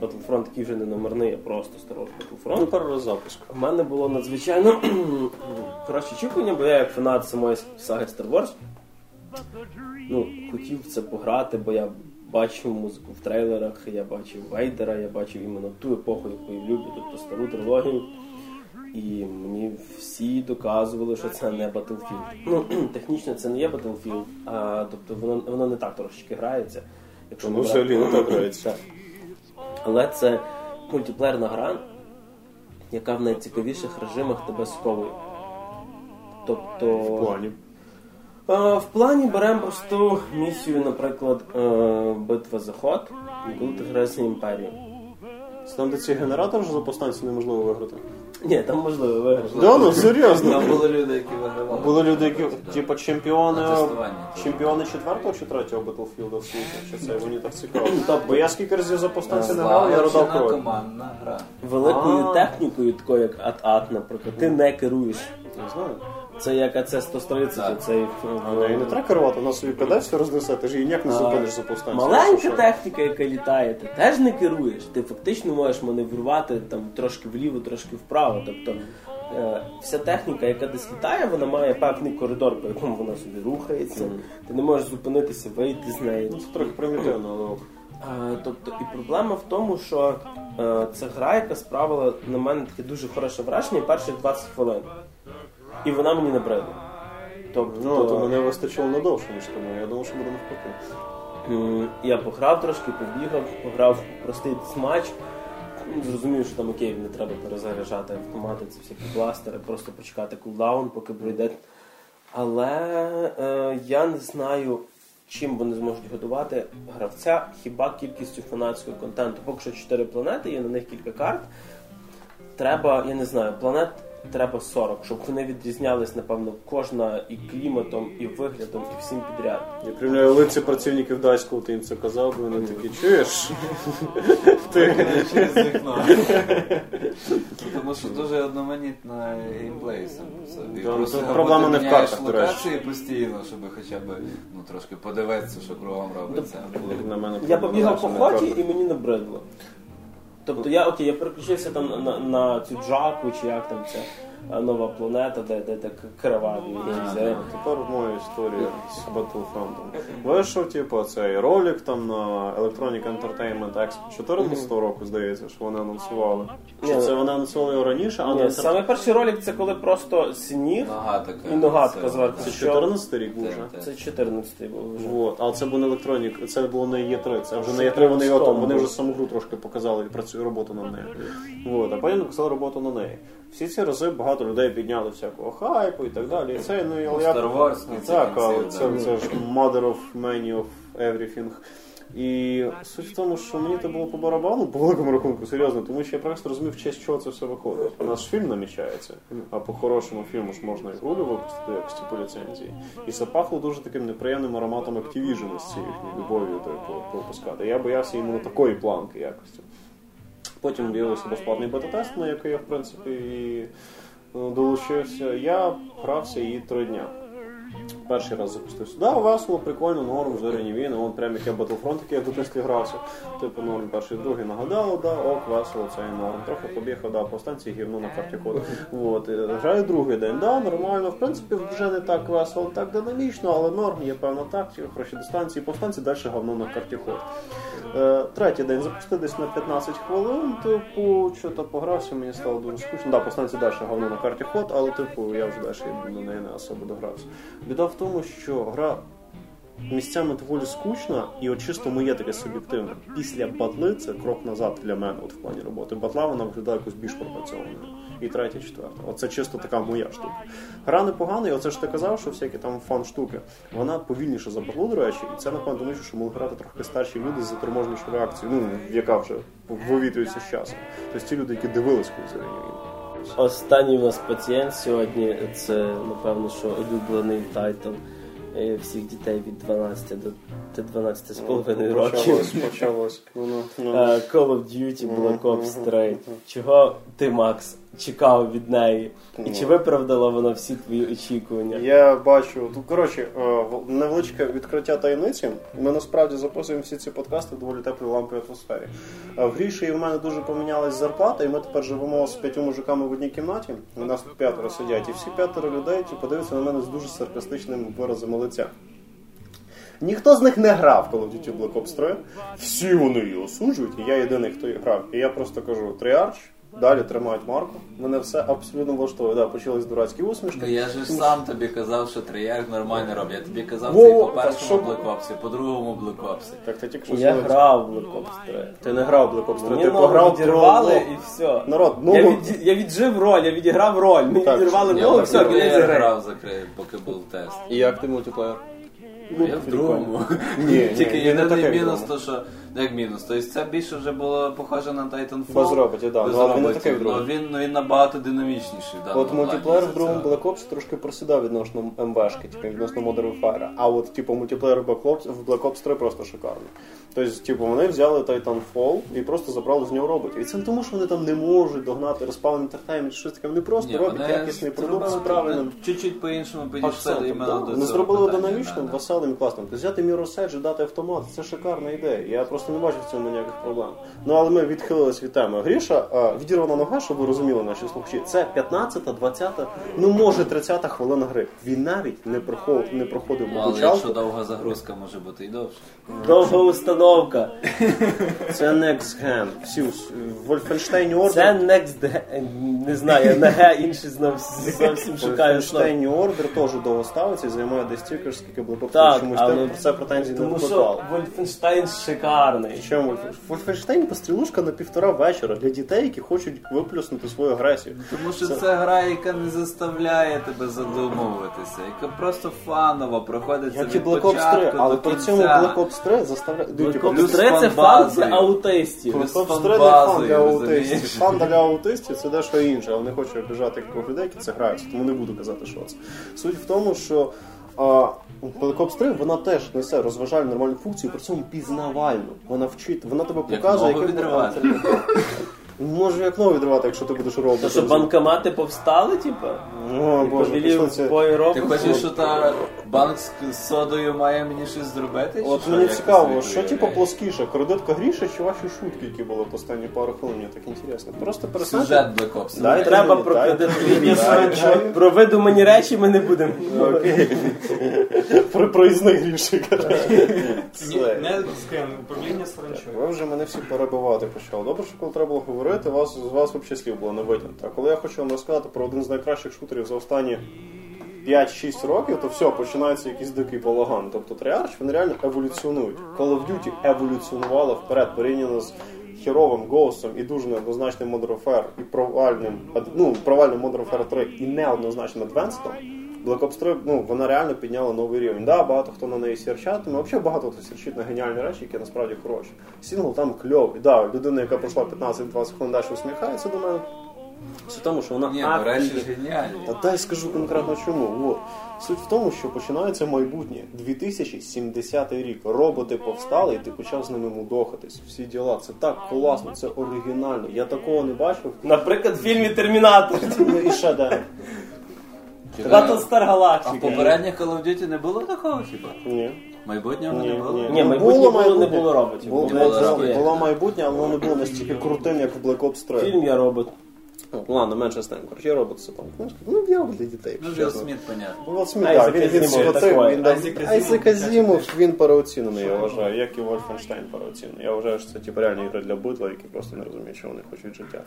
Battlefront, який вже не номерний, а просто Star Wars Battlefront. Ну, перерозапуск. У мене було надзвичайно хороше очікування, бо я як фанат самої саги Star Wars ну, хотів це пограти, бо я бачив музику в трейлерах, я бачив Вейдера, я бачив іменно ту епоху, яку я люблю, тобто стару трилогію. І мені всі доказували, що це не Battlefield. Ну, технічно це не є Battlefield, а тобто воно, воно не так трошечки грається. Якщо Ну, взагалі не так грається. Але це мультиплеєрна гра, яка в найцікавіших режимах тебе сковує. Тобто. В плані. Е, В плані беремо просту місію, наприклад, е, битва за ход, коли ти граєш за імперію. Там, де ці генератори вже за повстанців неможливо виграти. Ні, там можливо виграти. Да, ну серйозно. Там були люди, які вигравали. Були люди, які типу чемпіони, чемпіони четвертого чи третього Battlefield в світі. Що це мені так цікаво. Тобто- Бо я скільки разів за повстанців не грав, я родав крові. командна гра. Великою технікою, такою як АТ-АТ, наприклад, ти не керуєш. Не знаю. Це як АЦ-130, Так. цей А неї не треба керувати, вона собі піде, все рознесе, ти ж її ніяк не зупиниш за повстанців. Маленька техніка, яка літає, ти теж не керуєш. Ти фактично можеш маневрувати там трошки вліво, трошки вправо. Тобто е, вся техніка, яка десь літає, вона має певний коридор, по якому вона собі рухається. Ти не можеш зупинитися, вийти з неї. Ну, це трохи примітивно, але ок. Тобто, і проблема в тому, що е, це гра, яка справила на мене таке дуже хороше враження перших 20 хвилин. І вона мені набридла. Тобто, Ну, то мене вистачило надовше, ніж тому. Я думав, що буде навпаки. я пограв трошки, побігав, пограв простий матч. Зрозумів, що там окей, не треба перезаряджати автомати, це всякі бластери, просто почекати cooldown, поки пройде. Але е, я не знаю, чим вони зможуть годувати гравця, хіба кількістю фанатського контенту. Поки що 4 планети, є на них кілька карт. Треба, я не знаю, планет треба 40, щоб вони відрізнялись, напевно, кожна і кліматом, і виглядом, і всім підряд. Я приймляю лиці працівників дайського, ти їм це казав, бо вони такі, чуєш? Ти Через вікно. Тому що дуже одноманітна геймплей сам по собі. Просто ну, проблема не в картах, до речі. локації постійно, щоб хоча б ну, трошки подивитися, що кругом робиться. Мене, Я побігав по картах. і мені набридло. Тобто я окей, я переключився там на, на, цю джаку, чи як там а, нова планета, де, де так криваві е. Тепер моя історія з Battlefront. Вийшов, типу, цей ролик там на Electronic Entertainment Expo 14 року, здається, що вони анонсували. Чи Ні. це вони анонсували його раніше, а Ні, не саме перший ролик це коли просто сніг і ногатка Це- зверху. Це що- 14 рік був вже. Це 14-й був вже. Вот. Але це був не Electronic, це було не Є3, це вже не Є3, вони його там, вони вже саму гру трошки показали і працює роботу над нею. Вот. А потім написали роботу на неї. Всі ці рази багато людей підняли всякого хайпу і так далі. І це, ну, але я... Star Wars, ну, це так, але кінців, це, да. це ж mother of many of everything. І суть в тому, що мені це було по барабану, по великому рахунку, серйозно, тому що я просто розумів, в честь чого це все виходить. У нас ж фільм намічається, а по хорошому фільму ж можна і гру випустити якості по ліцензії. І це пахло дуже таким неприємним ароматом Activision з цією їхньою любов'ю типу, пропускати. Я боявся іменно такої планки якості. Потім з'явився безплатний бета-тест, на який я, в принципі, і долучився. Я грався її три дня. Перший раз запустився. Да, весело, прикольно, норм, зоряні війни, вон прям як я Battlefront, який я в дитинстві грався. Типу норм, перший, другий нагадало, да, ок, весело, це і норм. Трохи побігав, да, по станції гівно на карті ходу. Вот, граю другий день, да, нормально, в принципі, вже не так весело, так динамічно, але норм, є певна тактика, хороші дистанції, по станції далі говно на карті ход. Е, третій день запустив десь на 15 хвилин, типу, що-то погрався, мені стало дуже скучно. Да, по станції далі говно на карті ход, але типу я вже далі до неї не особо догрався. Біда в тому, що гра місцями доволі скучна, і от чисто моє таке суб'єктивне. Після батли це крок назад для мене от в плані роботи. Батла вона виглядає якось більш пропрацьованою. І третя, четверта. Оце чисто така моя штука. Гра непогана, і оце ж ти казав, що всякі там fun штуки. Вона повільніша за батлу, до речі, і це напевно тому, що могли грати трохи старші люди з заторможнішою реакцією, ну яка вже вивітується з часом. Тобто ті люди, які дивились колись війни. Останній у нас пацієнт сьогодні це, напевно, що улюблений title е, всіх дітей від 12 до 12 з половиною років. Почалось, почалось. Ну, ну. Е, Call of Duty Black Ops 3. Чого ти, Макс, чекав від неї? І чи виправдало вона всі твої очікування? Я бачу, тут коротше, е, невеличке відкриття таємниці. Ми насправді записуємо всі ці подкасти в доволі теплій ламповій атмосфері. В гріші і в мене дуже помінялась зарплата, і ми тепер живемо з п'ятьма мужиками в одній кімнаті. У нас тут п'ятеро сидять, і всі п'ятеро людей подивляться на мене з дуже саркастичним виразом лиця. Ніхто з них не грав Call of Duty Black Ops 3. Всі вони її осуджують, і я єдиний, хто її грав. І я просто кажу: Тріарч, далі тримають марку. Мене все абсолютно влаштовує. Да, почались дурацькі усмішки. Ну, я ж сам тобі казав, що Тріяк нормально робить. Я тобі казав Во, це і по першому що- Black і по другому Black Ops. Так ти тільки що Я зробив. грав в Black Ops 3. Ти не грав в Black Ops 3, ти пограв відірвали і все. Народ, ну Я, від, я віджив роль, я відіграв роль. Мені Так, відірвали Я ногу, все, гри. грав закрив, поки був тест. І як ти мультиплеєр? Ну, Я в другому. Ні, Тільки ні, не єдиний таке мінус, то що ну, як мінус. Тобто це більше вже було похоже на Titanfall. Безробіті, да. Ну, але він не роботів. такий в Ну, він, ну, він набагато динамічніший. в даному От мультиплеєр плані, в другому це- Black Ops трошки просідав відносно МВшки, типу, відносно Modern Warfare. А от, типу, мультиплеєр в Black Ops, в Black Ops 3 просто шикарний. Тобто, типу, вони взяли Titanfall і просто забрали з нього роботів. І це не тому, що вони там не можуть догнати Respawn Entertainment, щось таке. Вони просто Ні, роблять вони якісний продукт з правильним Чуть-чуть по-іншому підійшли іменно да. до Вони зробили динамічним, веселим і класним. Тобто взяти Mirror's Edge дати автомат, це шикарна ідея. Я просто не бачу в цьому ніяких проблем. Ну але ми відхилились від теми. Гріша, відірвана нога, щоб ви розуміли наші слухачі. Це 15-та, 20-та, ну може 30-та хвилина гри. Він навіть не проходив, не проходив Ну, але якщо довга загрузка може бути і довше. Довга установка. Це Next Gen. Всі в Wolfenstein Order. Це Next Gen. Не знаю, я на Г знов зовсім шукаю слово. Wolfenstein Order теж довго ставиться і займає десь стільки ж, скільки було Так, чомусь але- про це претензій не Тому що викликало. Вольфенштайн шикарний. Чому Wolfenstein пострілушка на півтора вечора для дітей, які хочуть виплюснути свою агресію. Тому що це гра, яка не заставляє тебе задумуватися, яка просто фанова проходить Як і від Black Ops 3, початку але при цьому Black Ops 3 заставляє. 3 це фан для Плюс Ops 3 фан для аутестів. Фан для аутестів це дещо інше, але не хочу обіжати людей, які це граються, тому не буду казати, що це. Суть в тому, що а, Black Ops 3 вона теж несе розважальну нормальну функцію, при цьому пізнавальну. Вона вчить, вона тебе показує, ногу Може як нову відривати, якщо ти будеш робити. То що банкомати повстали, типа? О, І Боже, повелі пішли Ти хочеш, що та банк з содою має мені щось зробити? чи От що? мені Як ти цікаво, собі що типу уявляєш? плоскіше, кредитка гріша чи ваші шутки, які були в останні пару хвилин, мені так інтересно. Просто перестаньте. Сюжет Black Ops. Треба про дай. кредитові Дай. Про видумані речі ми не будемо. Про проїзний гріші. Не управління саранчою. Ви вже мене всі перебивати почали. Добре, що коли треба було говорити, вас, з вас взагалі слів було не витягнути. А коли я хочу вам розказати про один з найкращих шутерів за останні 5-6 років, то все, починається якийсь дикий балаган. Тобто Treyarch, вони реально еволюціонують. Call of Duty еволюціонувала вперед порівняно з херовим Ghost і дуже неоднозначним Modern Warfare і провальним, ну, провальним Modern Warfare 3 і неоднозначним Advanced. Black Ops 3, ну, вона реально підняла новий рівень. Да, багато хто на неї срачитиме. Взагалі багато хто срачить на геніальні речі, які насправді хороші. Сінгл там кльовий. Да, людина, яка пройшла 15-20 хвилин далі усміхається до мене. Все в тому, що вона Ні, геніально. Та дай скажу конкретно чому. От. Суть в тому, що починається майбутнє. 2070 рік. Роботи повстали, і ти почав з ними мудохатись. Всі діла. Це так класно, це оригінально. Я такого не бачив. Наприклад, в фільмі Термінатор. Ну і ще Battlestar А в Galactica. попередніх Call of Duty не було такого хіба? Ні. Майбутнього Ні, не було? ні. Ні, Ну, майбутнє не було роботів. Було, Було було, було майбутнє, але воно не було настільки крутим, як в Black Ops 3. Фільм я робот. Ну, ладно, менше з тим. Короче, робот там. книжка. Ну, я для дітей. Ну, Вілл. Сміт, понятно. Ну, от Сміт, так, він, він. Айзек Азімов, він переоцінений, я вважаю, як і Вольфенштейн переоцінений. Я вважаю, що це типу, реальні ігри для битла, які просто не розуміють, що вони хочуть життя.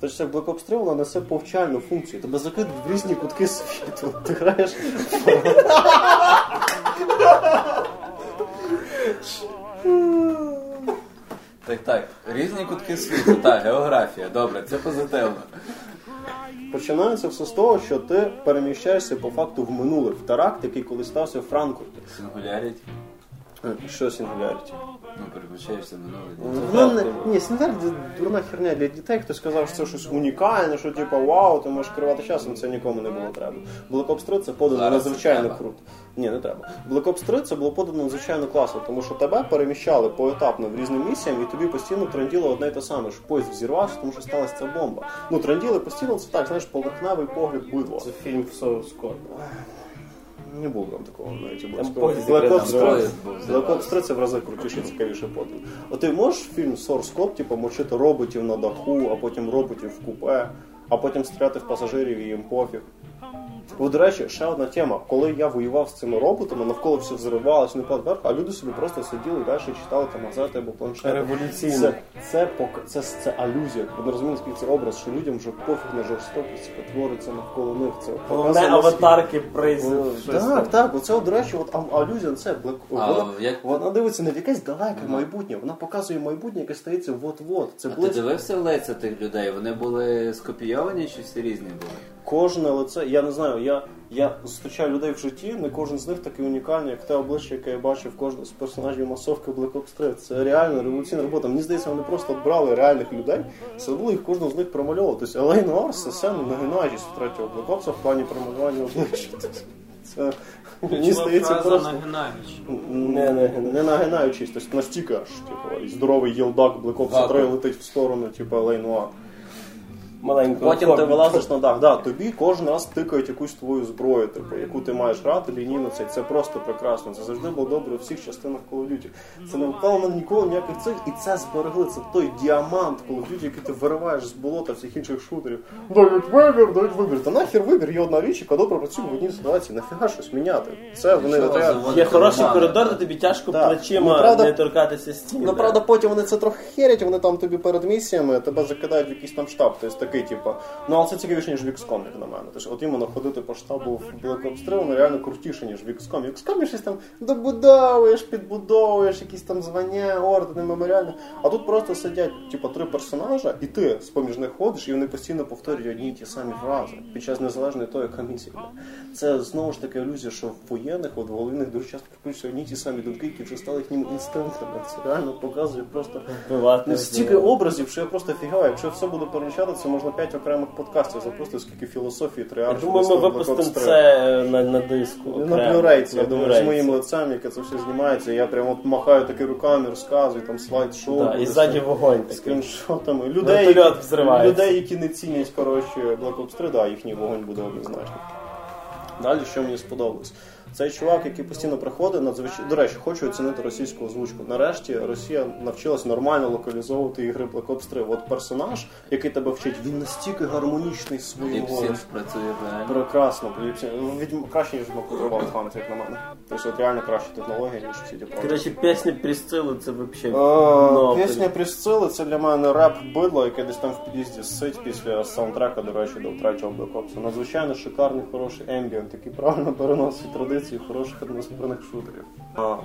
Тож це Black Ops 3, вона несе повчальну функцію. Тебе закидують в різні кутки світу. Ти граєш. Так, так. Різні кутки світу. Так, географія. Добре, це позитивно. Починається все з того, що ти переміщаєшся по факту в минуле, в теракт, який колись стався в Франкфурті. Сингуляріті. Що сингуляріті? Ну, переключаєшся на новий. Ну, не- ні, сингуляріті дурна херня для дітей. Хтось сказав, що це щось унікальне, що типу, вау, ти можеш керувати часом, це нікому не було треба. Black Ops 3 це подано Зараз надзвичайно треба. круто. Ні, не треба. Black Ops 3 це було подано надзвичайно класно, тому що тебе переміщали поетапно в різним місіям, і тобі постійно тренділо одне й те саме, що поїзд взірвався, тому що сталася ця бомба. Ну, тренділи постійно це так, знаєш, поверхневий погляд бидло. Це фільм в Code. Не було там такого навіть Black Ops там 3 поїзд був, Black Ops 3 це в рази крутіше, цікавіше потім. А ти можеш фільм Source Code, типу, мочити роботів на даху, а потім роботів в купе, а потім стріляти в пасажирів і їм пофіг. Бо, до речі, ще одна тема. Коли я воював з цими роботами, навколо все взривалося, не вверх, а люди собі просто сиділи і далі читали там газети або планшети. Революційно. Це, це, пок- це, це алюзія. Ви не розумієте, який це образ, що людям вже пофіг на жорстокість, яка твориться навколо них. Це Головне аватарки призив. Так, так, оце, до речі, от алюзія, це блек. Вона, як- вона дивиться не в якесь далеке майбутнє, вона показує майбутнє, яке стається от-от. Це А ти близько. дивився в лиця тих людей? Вони були скопійовані чи всі різні були? Кожне лице, я не знаю, я, я зустрічаю людей в житті, не кожен з них такий унікальний, як те обличчя, яке я бачив кожного з персонажів масовки Black Ops 3. Це реально революційна робота. Мені здається, вони просто брали реальних людей, садили їх кожного з них промальовували. Тобто Елей Нуар це все нагинаючись в третього Black Ops в плані промалювання обличчя. Це мені здається фраза просто. Не, не, не нагинаючись, тобто настільки аж, типу, і здоровий єлдак Black Ops 3 летить в сторону, типу, Елей Нуар. Маленького Потім ти вилазиш на дах. Да, тобі кожен раз тикають якусь твою зброю, типу, яку ти маєш грати лінійно. Це, це просто прекрасно. Це завжди було добре у всіх частинах Call of Duty. Це не впало на ніколи ніяких цих, і це зберегли. Це той діамант Call of Duty, який ти вириваєш з болота всіх інших шутерів. Дають вибір, дають вибір. Та нахер вибір є одна річ, яка добре працює в одній ситуації. Нафіга щось міняти. Це вони Що треба. Є хороший коридор, де тобі тяжко Так. плечима Ну, правда- не торкатися стіни. Ну, правда, потім вони це трохи херять, вони там тобі перед місіями тебе закидають в якийсь там штаб. Тобто такий, типу, ну але це цікавіше, ніж в XCOM, як на мене. Тобто, от іменно ходити по штабу в Black Ops 3, воно реально крутіше, ніж в XCOM. В XCOM щось там добудовуєш, підбудовуєш, якісь там звання, ордени, меморіальні. А тут просто сидять, типу, три персонажа, і ти з-поміж них ходиш, і вони постійно повторюють одні й ті самі фрази під час незалежної тої комісії. Це знову ж таки ілюзія, що в воєнних, от в головних дуже часто прикручуються одні й ті самі думки, які вже стали їхніми інстинктами. Це реально показує просто стільки образів, що я просто фігаю. Якщо все буде перелічати, це можна 5 окремих подкастів запустити, скільки філософії Я думаю, ми випустимо це на, на диску. на окремо. Blu-ray, я думаю, з моїм лицем, яке це все знімається, я прямо от махаю таки руками, розказую, там слайд-шоу. Да, і ззаді вогонь такий. скріншотами. Людей, які- людей, які не цінять коротше Black Ops 3, да, їхній вогонь буде однозначно. Далі, що мені сподобалось? Цей чувак, який постійно приходить, надзвичайно до речі, хочу оцінити російську озвучку. Нарешті Росія навчилась нормально локалізовувати ігри Black Ops 3. От персонаж, який тебе вчить, він настільки гармонічний працює правильно. Прекрасно, Ліпсінг. Відьм- краще, ніж Макудрував Хант, як на мене. Тобто от реально краща технологія, ніж всі ті. Коротше, пісня Прісцили це взагалі. Е, Пісня Прісцили це для мене реп бидло, яке десь там в під'їзді сидить після саундтрека, до речі, до третього Black Ops. Надзвичайно шикарний, хороший ембієнт, який правильно переносить традиції хороших атмосферних шутерів.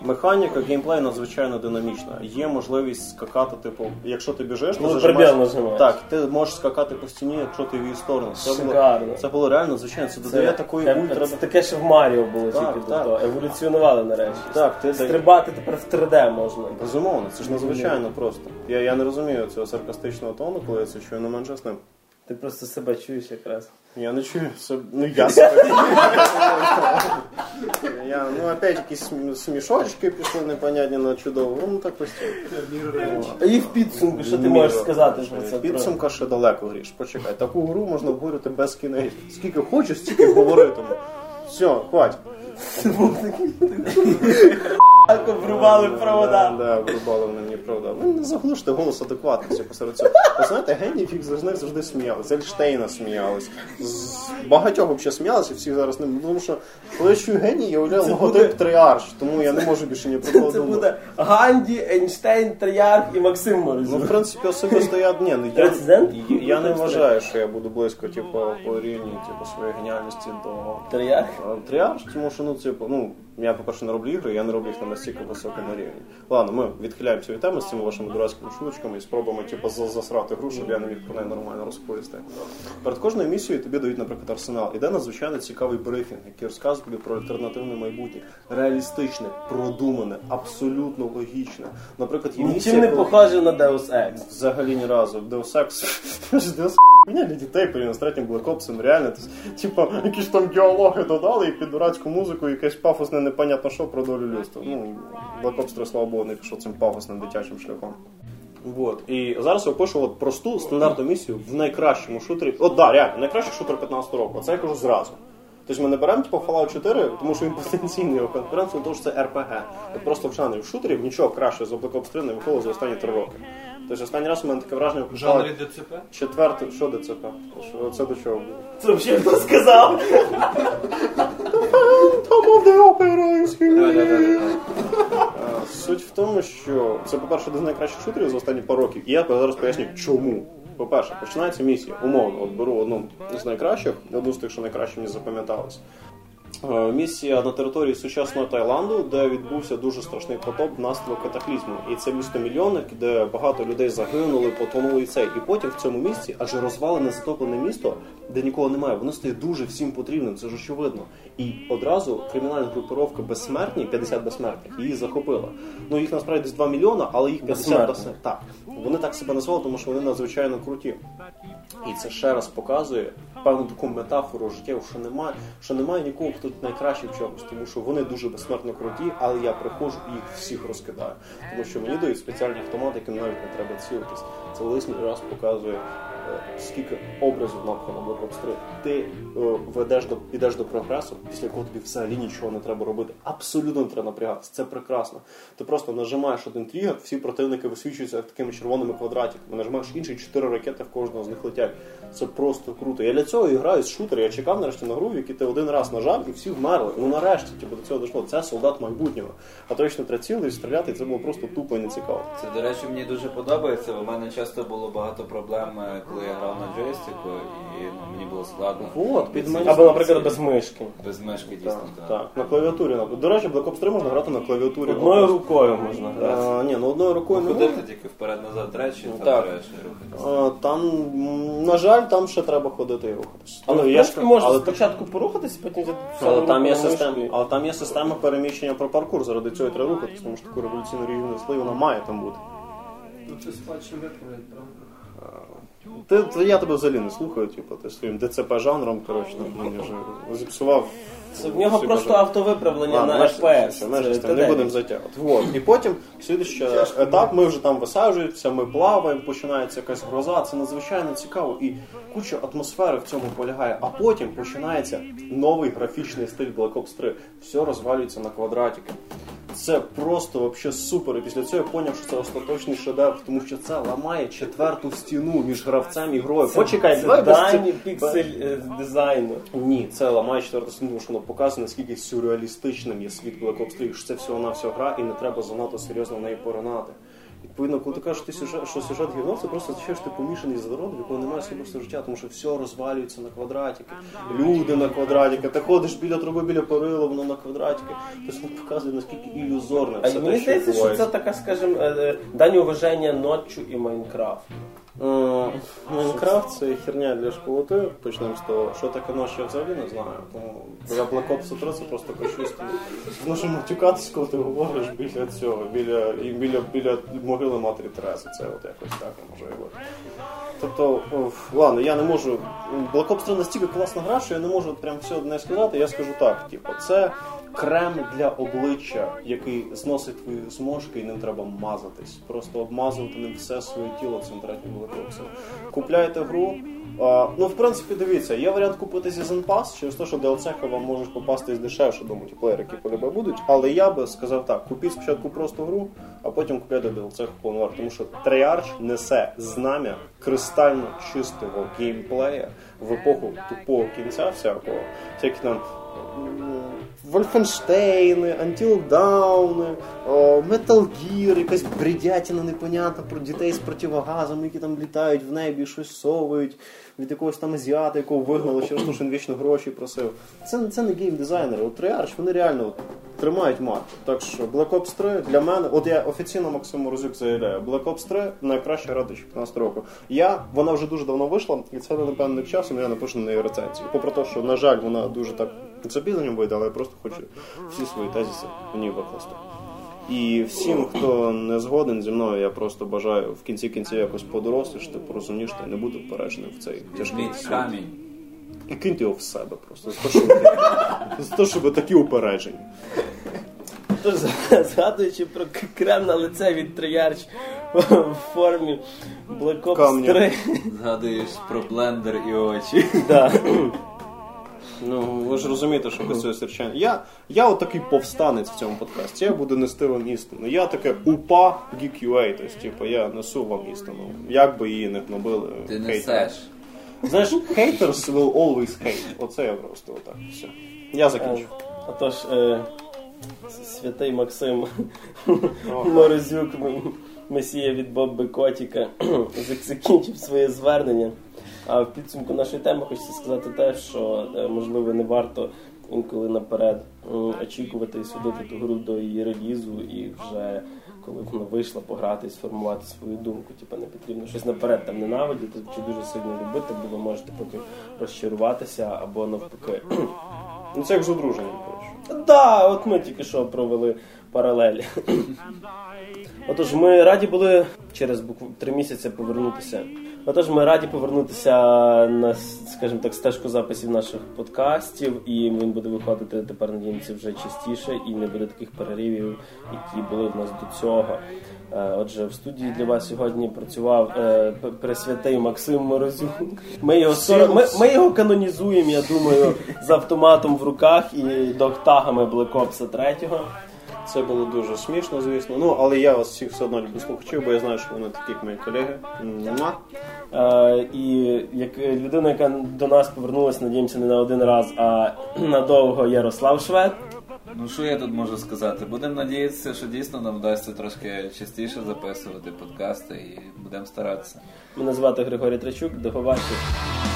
Механіка, геймплей надзвичайно динамічна. Є можливість скакати, типу, якщо ти біжиш, ти Ну, зажимаєш- Так, ти можеш скакати по стіні, якщо ти в її сторону. Це було, це було реально звичайно. Це додає такої ультра. це таке, що в Маріо було Так, тільки так. до того. Еволюціонували нарешті. Так, ти Стрибати тепер в 3D можна. Безумовно, це ж надзвичайно просто. Я, я не розумію цього саркастичного тону, коли я це не менше з ним. Ти просто себе чуєш якраз. Я не чую. Ну я себе. я, ну опять якісь смі- смішочки пішли непонятні на чудово. Ну так постійно. І в підсумку, що ти можеш сказати про це? Підсумка ще далеко гріш. Почекай, таку гру можна обговорювати без кінець. Скільки хочеш, стільки говоритиму. Все, хватить. Так обрубали провода. Да, врубали мені провода. Ви не заглуште голос адекватності посеред цього. Ви знаєте, геній фік з них завжди сміялись. З Ельштейна сміялись. З багатьох взагалі сміялися, всі зараз не. Тому що коли я чую геній, я уявляю логотип Триарш, тому я не можу більше ні про кого Це буде Ганді, Ейнштейн, Троярх і Максим Ну, в принципі, особисто я ні, ну, я, я, не вважаю, що я буду близько, типу, по рівні типу, своєї геніальності до Троярх? А, Тріарш, тому що ну типу, ну я по-перше не роблю ігри, я не роблю їх на настільки високому рівні. Ладно, ми відхиляємося від теми з цими вашими дурацькими шуточками і спробуємо типу, засрати гру, щоб я не міг про неї нормально розповісти. Перед кожною місією тобі дають, наприклад, арсенал. Іде надзвичайно цікавий брифінг, який розказує тобі про альтернативне майбутнє, реалістичне, продумане, абсолютно логічне. Наприклад, є місія, Нічим не коли- похоже на Deus Ex. Взагалі ні разу. Deus Ex. Deus для дітей порівняно з третім Black Ops, реально. Типа, якісь там діалоги додали і під дурацьку музику, якесь пафосне непонятно що про долю людства. Ну, Black Ops 3, слава Богу, не пішов цим пафосним дитячим шляхом. Вот. І зараз я опишу от просту стандартну місію в найкращому шутері. От да, реально, найкращий шутер 15 року. Оце я кажу зразу. Тобто ми не беремо типу, Fallout 4, тому що він потенційний його конкурент, тому що це RPG. От просто в жанрі шутерів нічого краще за Black Ops 3 не виходило за останні три роки. Тобто останній раз у мене таке враження В жанрі ДЦП? четвертий. Що ДЦП? Що це до чого було? Це взагалі хто сказав? Here. Да-да-да-да. Е, Суть в тому, що це, по-перше, один з найкращих шутерів за останні пару років. І я зараз поясню, чому. По-перше, починається місія. Умовно, от беру одну з найкращих, одну з тих, що найкраще мені запам'яталось. Е, Місія на території сучасного Таїланду, де відбувся дуже страшний потоп внаслідок катаклізму. І це місто мільйонник, де багато людей загинули, потонули і це. І потім в цьому місці, адже розвалене затоплене місто, де нікого немає, воно стає дуже всім потрібним, це ж очевидно. І одразу кримінальна групировка безсмертні, 50 безсмертних, її захопила. Ну їх насправді десь 2 мільйона, але їх 50 безсмертних. Так. Вони так себе назвали, тому що вони надзвичайно круті. І це ще раз показує певну таку метафору життєву, що немає, що немає нікого, хто найкращий в чомусь, тому що вони дуже безсмертно круті, але я приходжу і їх всіх розкидаю. Тому що мені дають спеціальні автомати, яким навіть не треба цілитись. Це лишній раз показує, скільки образів напхано Black Ops 3. Ти е, ведеш до підеш до прогресу, після якого тобі взагалі нічого не треба робити. Абсолютно не треба напрягатися. Це прекрасно. Ти просто нажимаєш один тригер, всі противники висвічуються такими червоними квадратиками. Нажимаєш інший, чотири ракети в кожного з них летять. Це просто круто. Я для цього і граю з шутер. Я чекав нарешті на гру, в якій ти один раз нажав і всі вмерли. Ну нарешті, типу, до цього дійшло. Це солдат майбутнього. А точно треба стріляти, це було просто тупо і нецікаво. Це, до речі, мені дуже подобається. У мене часто було багато проблем, е, коли я грав на джойстику, і ну, мені було складно. От, під мене. Або, наприклад, без мишки. Без мишки дійсно. Так, так. так, на клавіатурі. До речі, Black Ops 3 можна грати на клавіатурі. Одною рукою можна грати. А, ні, ну одною рукою не можна. Ходити тільки вперед-назад речі, там Так. рухатися. А, Там, на жаль, там ще треба ходити і рухатися. Але Ну, я ж можна але, спочатку порухатися, потім взяти але, там є система, але там є система переміщення про паркур, заради цього і треба рухатися, тому що таку революційну несли, вона має там бути. Ну це спадщина виправить, правда? Ти, ти- я тебе взагалі не слухаю, типу, ти своїм ДЦП жанром, коротше, мені вже зіпсував. Це в нього всі просто бажання. автовиправлення Ладно, на все, Це не будемо затягувати. Вот. І потім слідуючий етап, ми вже там висаджуємося, ми плаваємо, починається якась гроза, це надзвичайно цікаво і куча атмосфери в цьому полягає. А потім починається новий графічний стиль Black Ops 3. Все розвалюється на квадратики. Це просто вообще супер. І після цього я зрозумів, що це остаточний шедевр, тому що це ламає четверту стіну між гравцем і грою. Почекай, Це дані піксель е, дизайну. ні, це ламає четверту стіну, тому що воно показує, наскільки сюрреалістичним є світ Black Ops 3, що це всього на всього гра, і не треба занадто серйозно в неї поринати. Відповідно, коли ти кажеш, що ти сюжет, що сюжет гівно, це просто означає, що ти помішаний за народ, в якого немає особистого життя, тому що все розвалюється на квадратики. Люди на квадратики. Ти ходиш біля труби, біля порила, воно на квадратики. Тобто воно показує, наскільки ілюзорне А все мені здається, що це така, скажімо, е, е, дань уваження ночу і Майнкрафт. Е, Майнкрафт це херня для школоти. Почнемо з того, що таке ночі я взагалі не знаю. Тому я Black Ops 3 це просто кощунство. Зможемо матюкатись, коли ти говориш біля цього, біля, і біля, біля могили матері Тереси. Це от якось так можливо. Тобто, ладно, я не можу. Black Ops 3 настільки класна гра, що я не можу прям все одне сказати. Я скажу так: типу, це крем для обличчя, який зносить твої зможки і ним треба мазатись. Просто обмазувати ним все своє тіло Black Ops. Купляєте гру. А, ну, в принципі, дивіться, є варіант купити Season Pass, через те, що DLC вам можуть попасти дешевше до мультиплеєр, які полюбе будуть. Але я би сказав так: купіть спочатку просто гру, а потім купляйте DLC повну варту. Тому що Treyarch несе знам'я кристально чистого геймплея в епоху тупого кінця всякого. Всякі там Вольфенштейни, Until Dawn, о, Metal Gear, якась бредятина непонятна про дітей з противогазами, які там літають в небі, щось совують, від якогось там азіата, якого вигнали через те, що він вічно гроші просив. Це, це не геймдизайнери. От Treyarch, вони реально от, тримають марку. Так що Black Ops 3 для мене, от я офіційно Максим Морозюк заявляю, Black Ops 3 найкраща гра 2015 року. Я, вона вже дуже давно вийшла, і це не певний час, і я напишу на неї рецензію. Попри те, що, на жаль, вона дуже так з запізненням вийде, але я просто хочу всі свої тезиси в ній викласти. І всім, хто не згоден зі мною, я просто бажаю в кінці кінців якось подорослішати, порозумнішти і не бути впередженим в цей тяжкий світ. камінь. І киньте його в себе просто. За те, щоб, за те, щоб ви такі упереджені. Тож, згадуючи про к- крем на лице від Treyarch в формі Black Ops Камня. 3. Згадуєш про блендер і очі. Да. Ну, ви ж розумієте, що Косою Серчан. Я, я от такий повстанець в цьому подкасті. Я буду нести вам істину. Я таке упа GQA, тобто, типу, я несу вам істину. Як би її не гнобили. Ти несеш. Знаєш, haters will always hate. Оце я просто отак. Все. Я закінчу. Отож, е, святий Максим Морозюк, месія від Бобби Котіка, закінчив своє звернення. А в підсумку нашої теми хочеться сказати те, що е, можливо не варто інколи наперед очікувати і судити ту гру до її релізу, і вже коли вона вийшла пограти сформувати свою думку. Типа не потрібно щось наперед там ненавидіти чи дуже сильно любити, бо ви можете потім розчаруватися або навпаки. Ну це як з одруженням, коротше. Да, от ми тільки що провели паралель. Отож, ми раді були через букву три місяці повернутися. Отож, ми раді повернутися на, скажімо так, стежку записів наших подкастів, і він буде виходити тепер, надіємося, вже частіше, і не буде таких переривів, які були в нас до цього. Е, Отже, в студії для вас сьогодні працював е, пресвятий Максим Морозюк. Ми його ми, ми його канонізуємо, я думаю, з автоматом в руках і доктагами Ops 3. Це було дуже смішно, звісно. Ну, але я вас всіх все одно люблю слухачів, бо я знаю, що вони такі, як мої колеги. Муа. Е, і як людина, яка до нас повернулася, надіємося, не на один раз, а надовго Ярослав Швед. Ну що я тут можу сказати? Будемо надіятися, що дійсно нам вдасться трошки частіше записувати подкасти і будемо старатися. Мене звати Григорій Трачук. До побачення.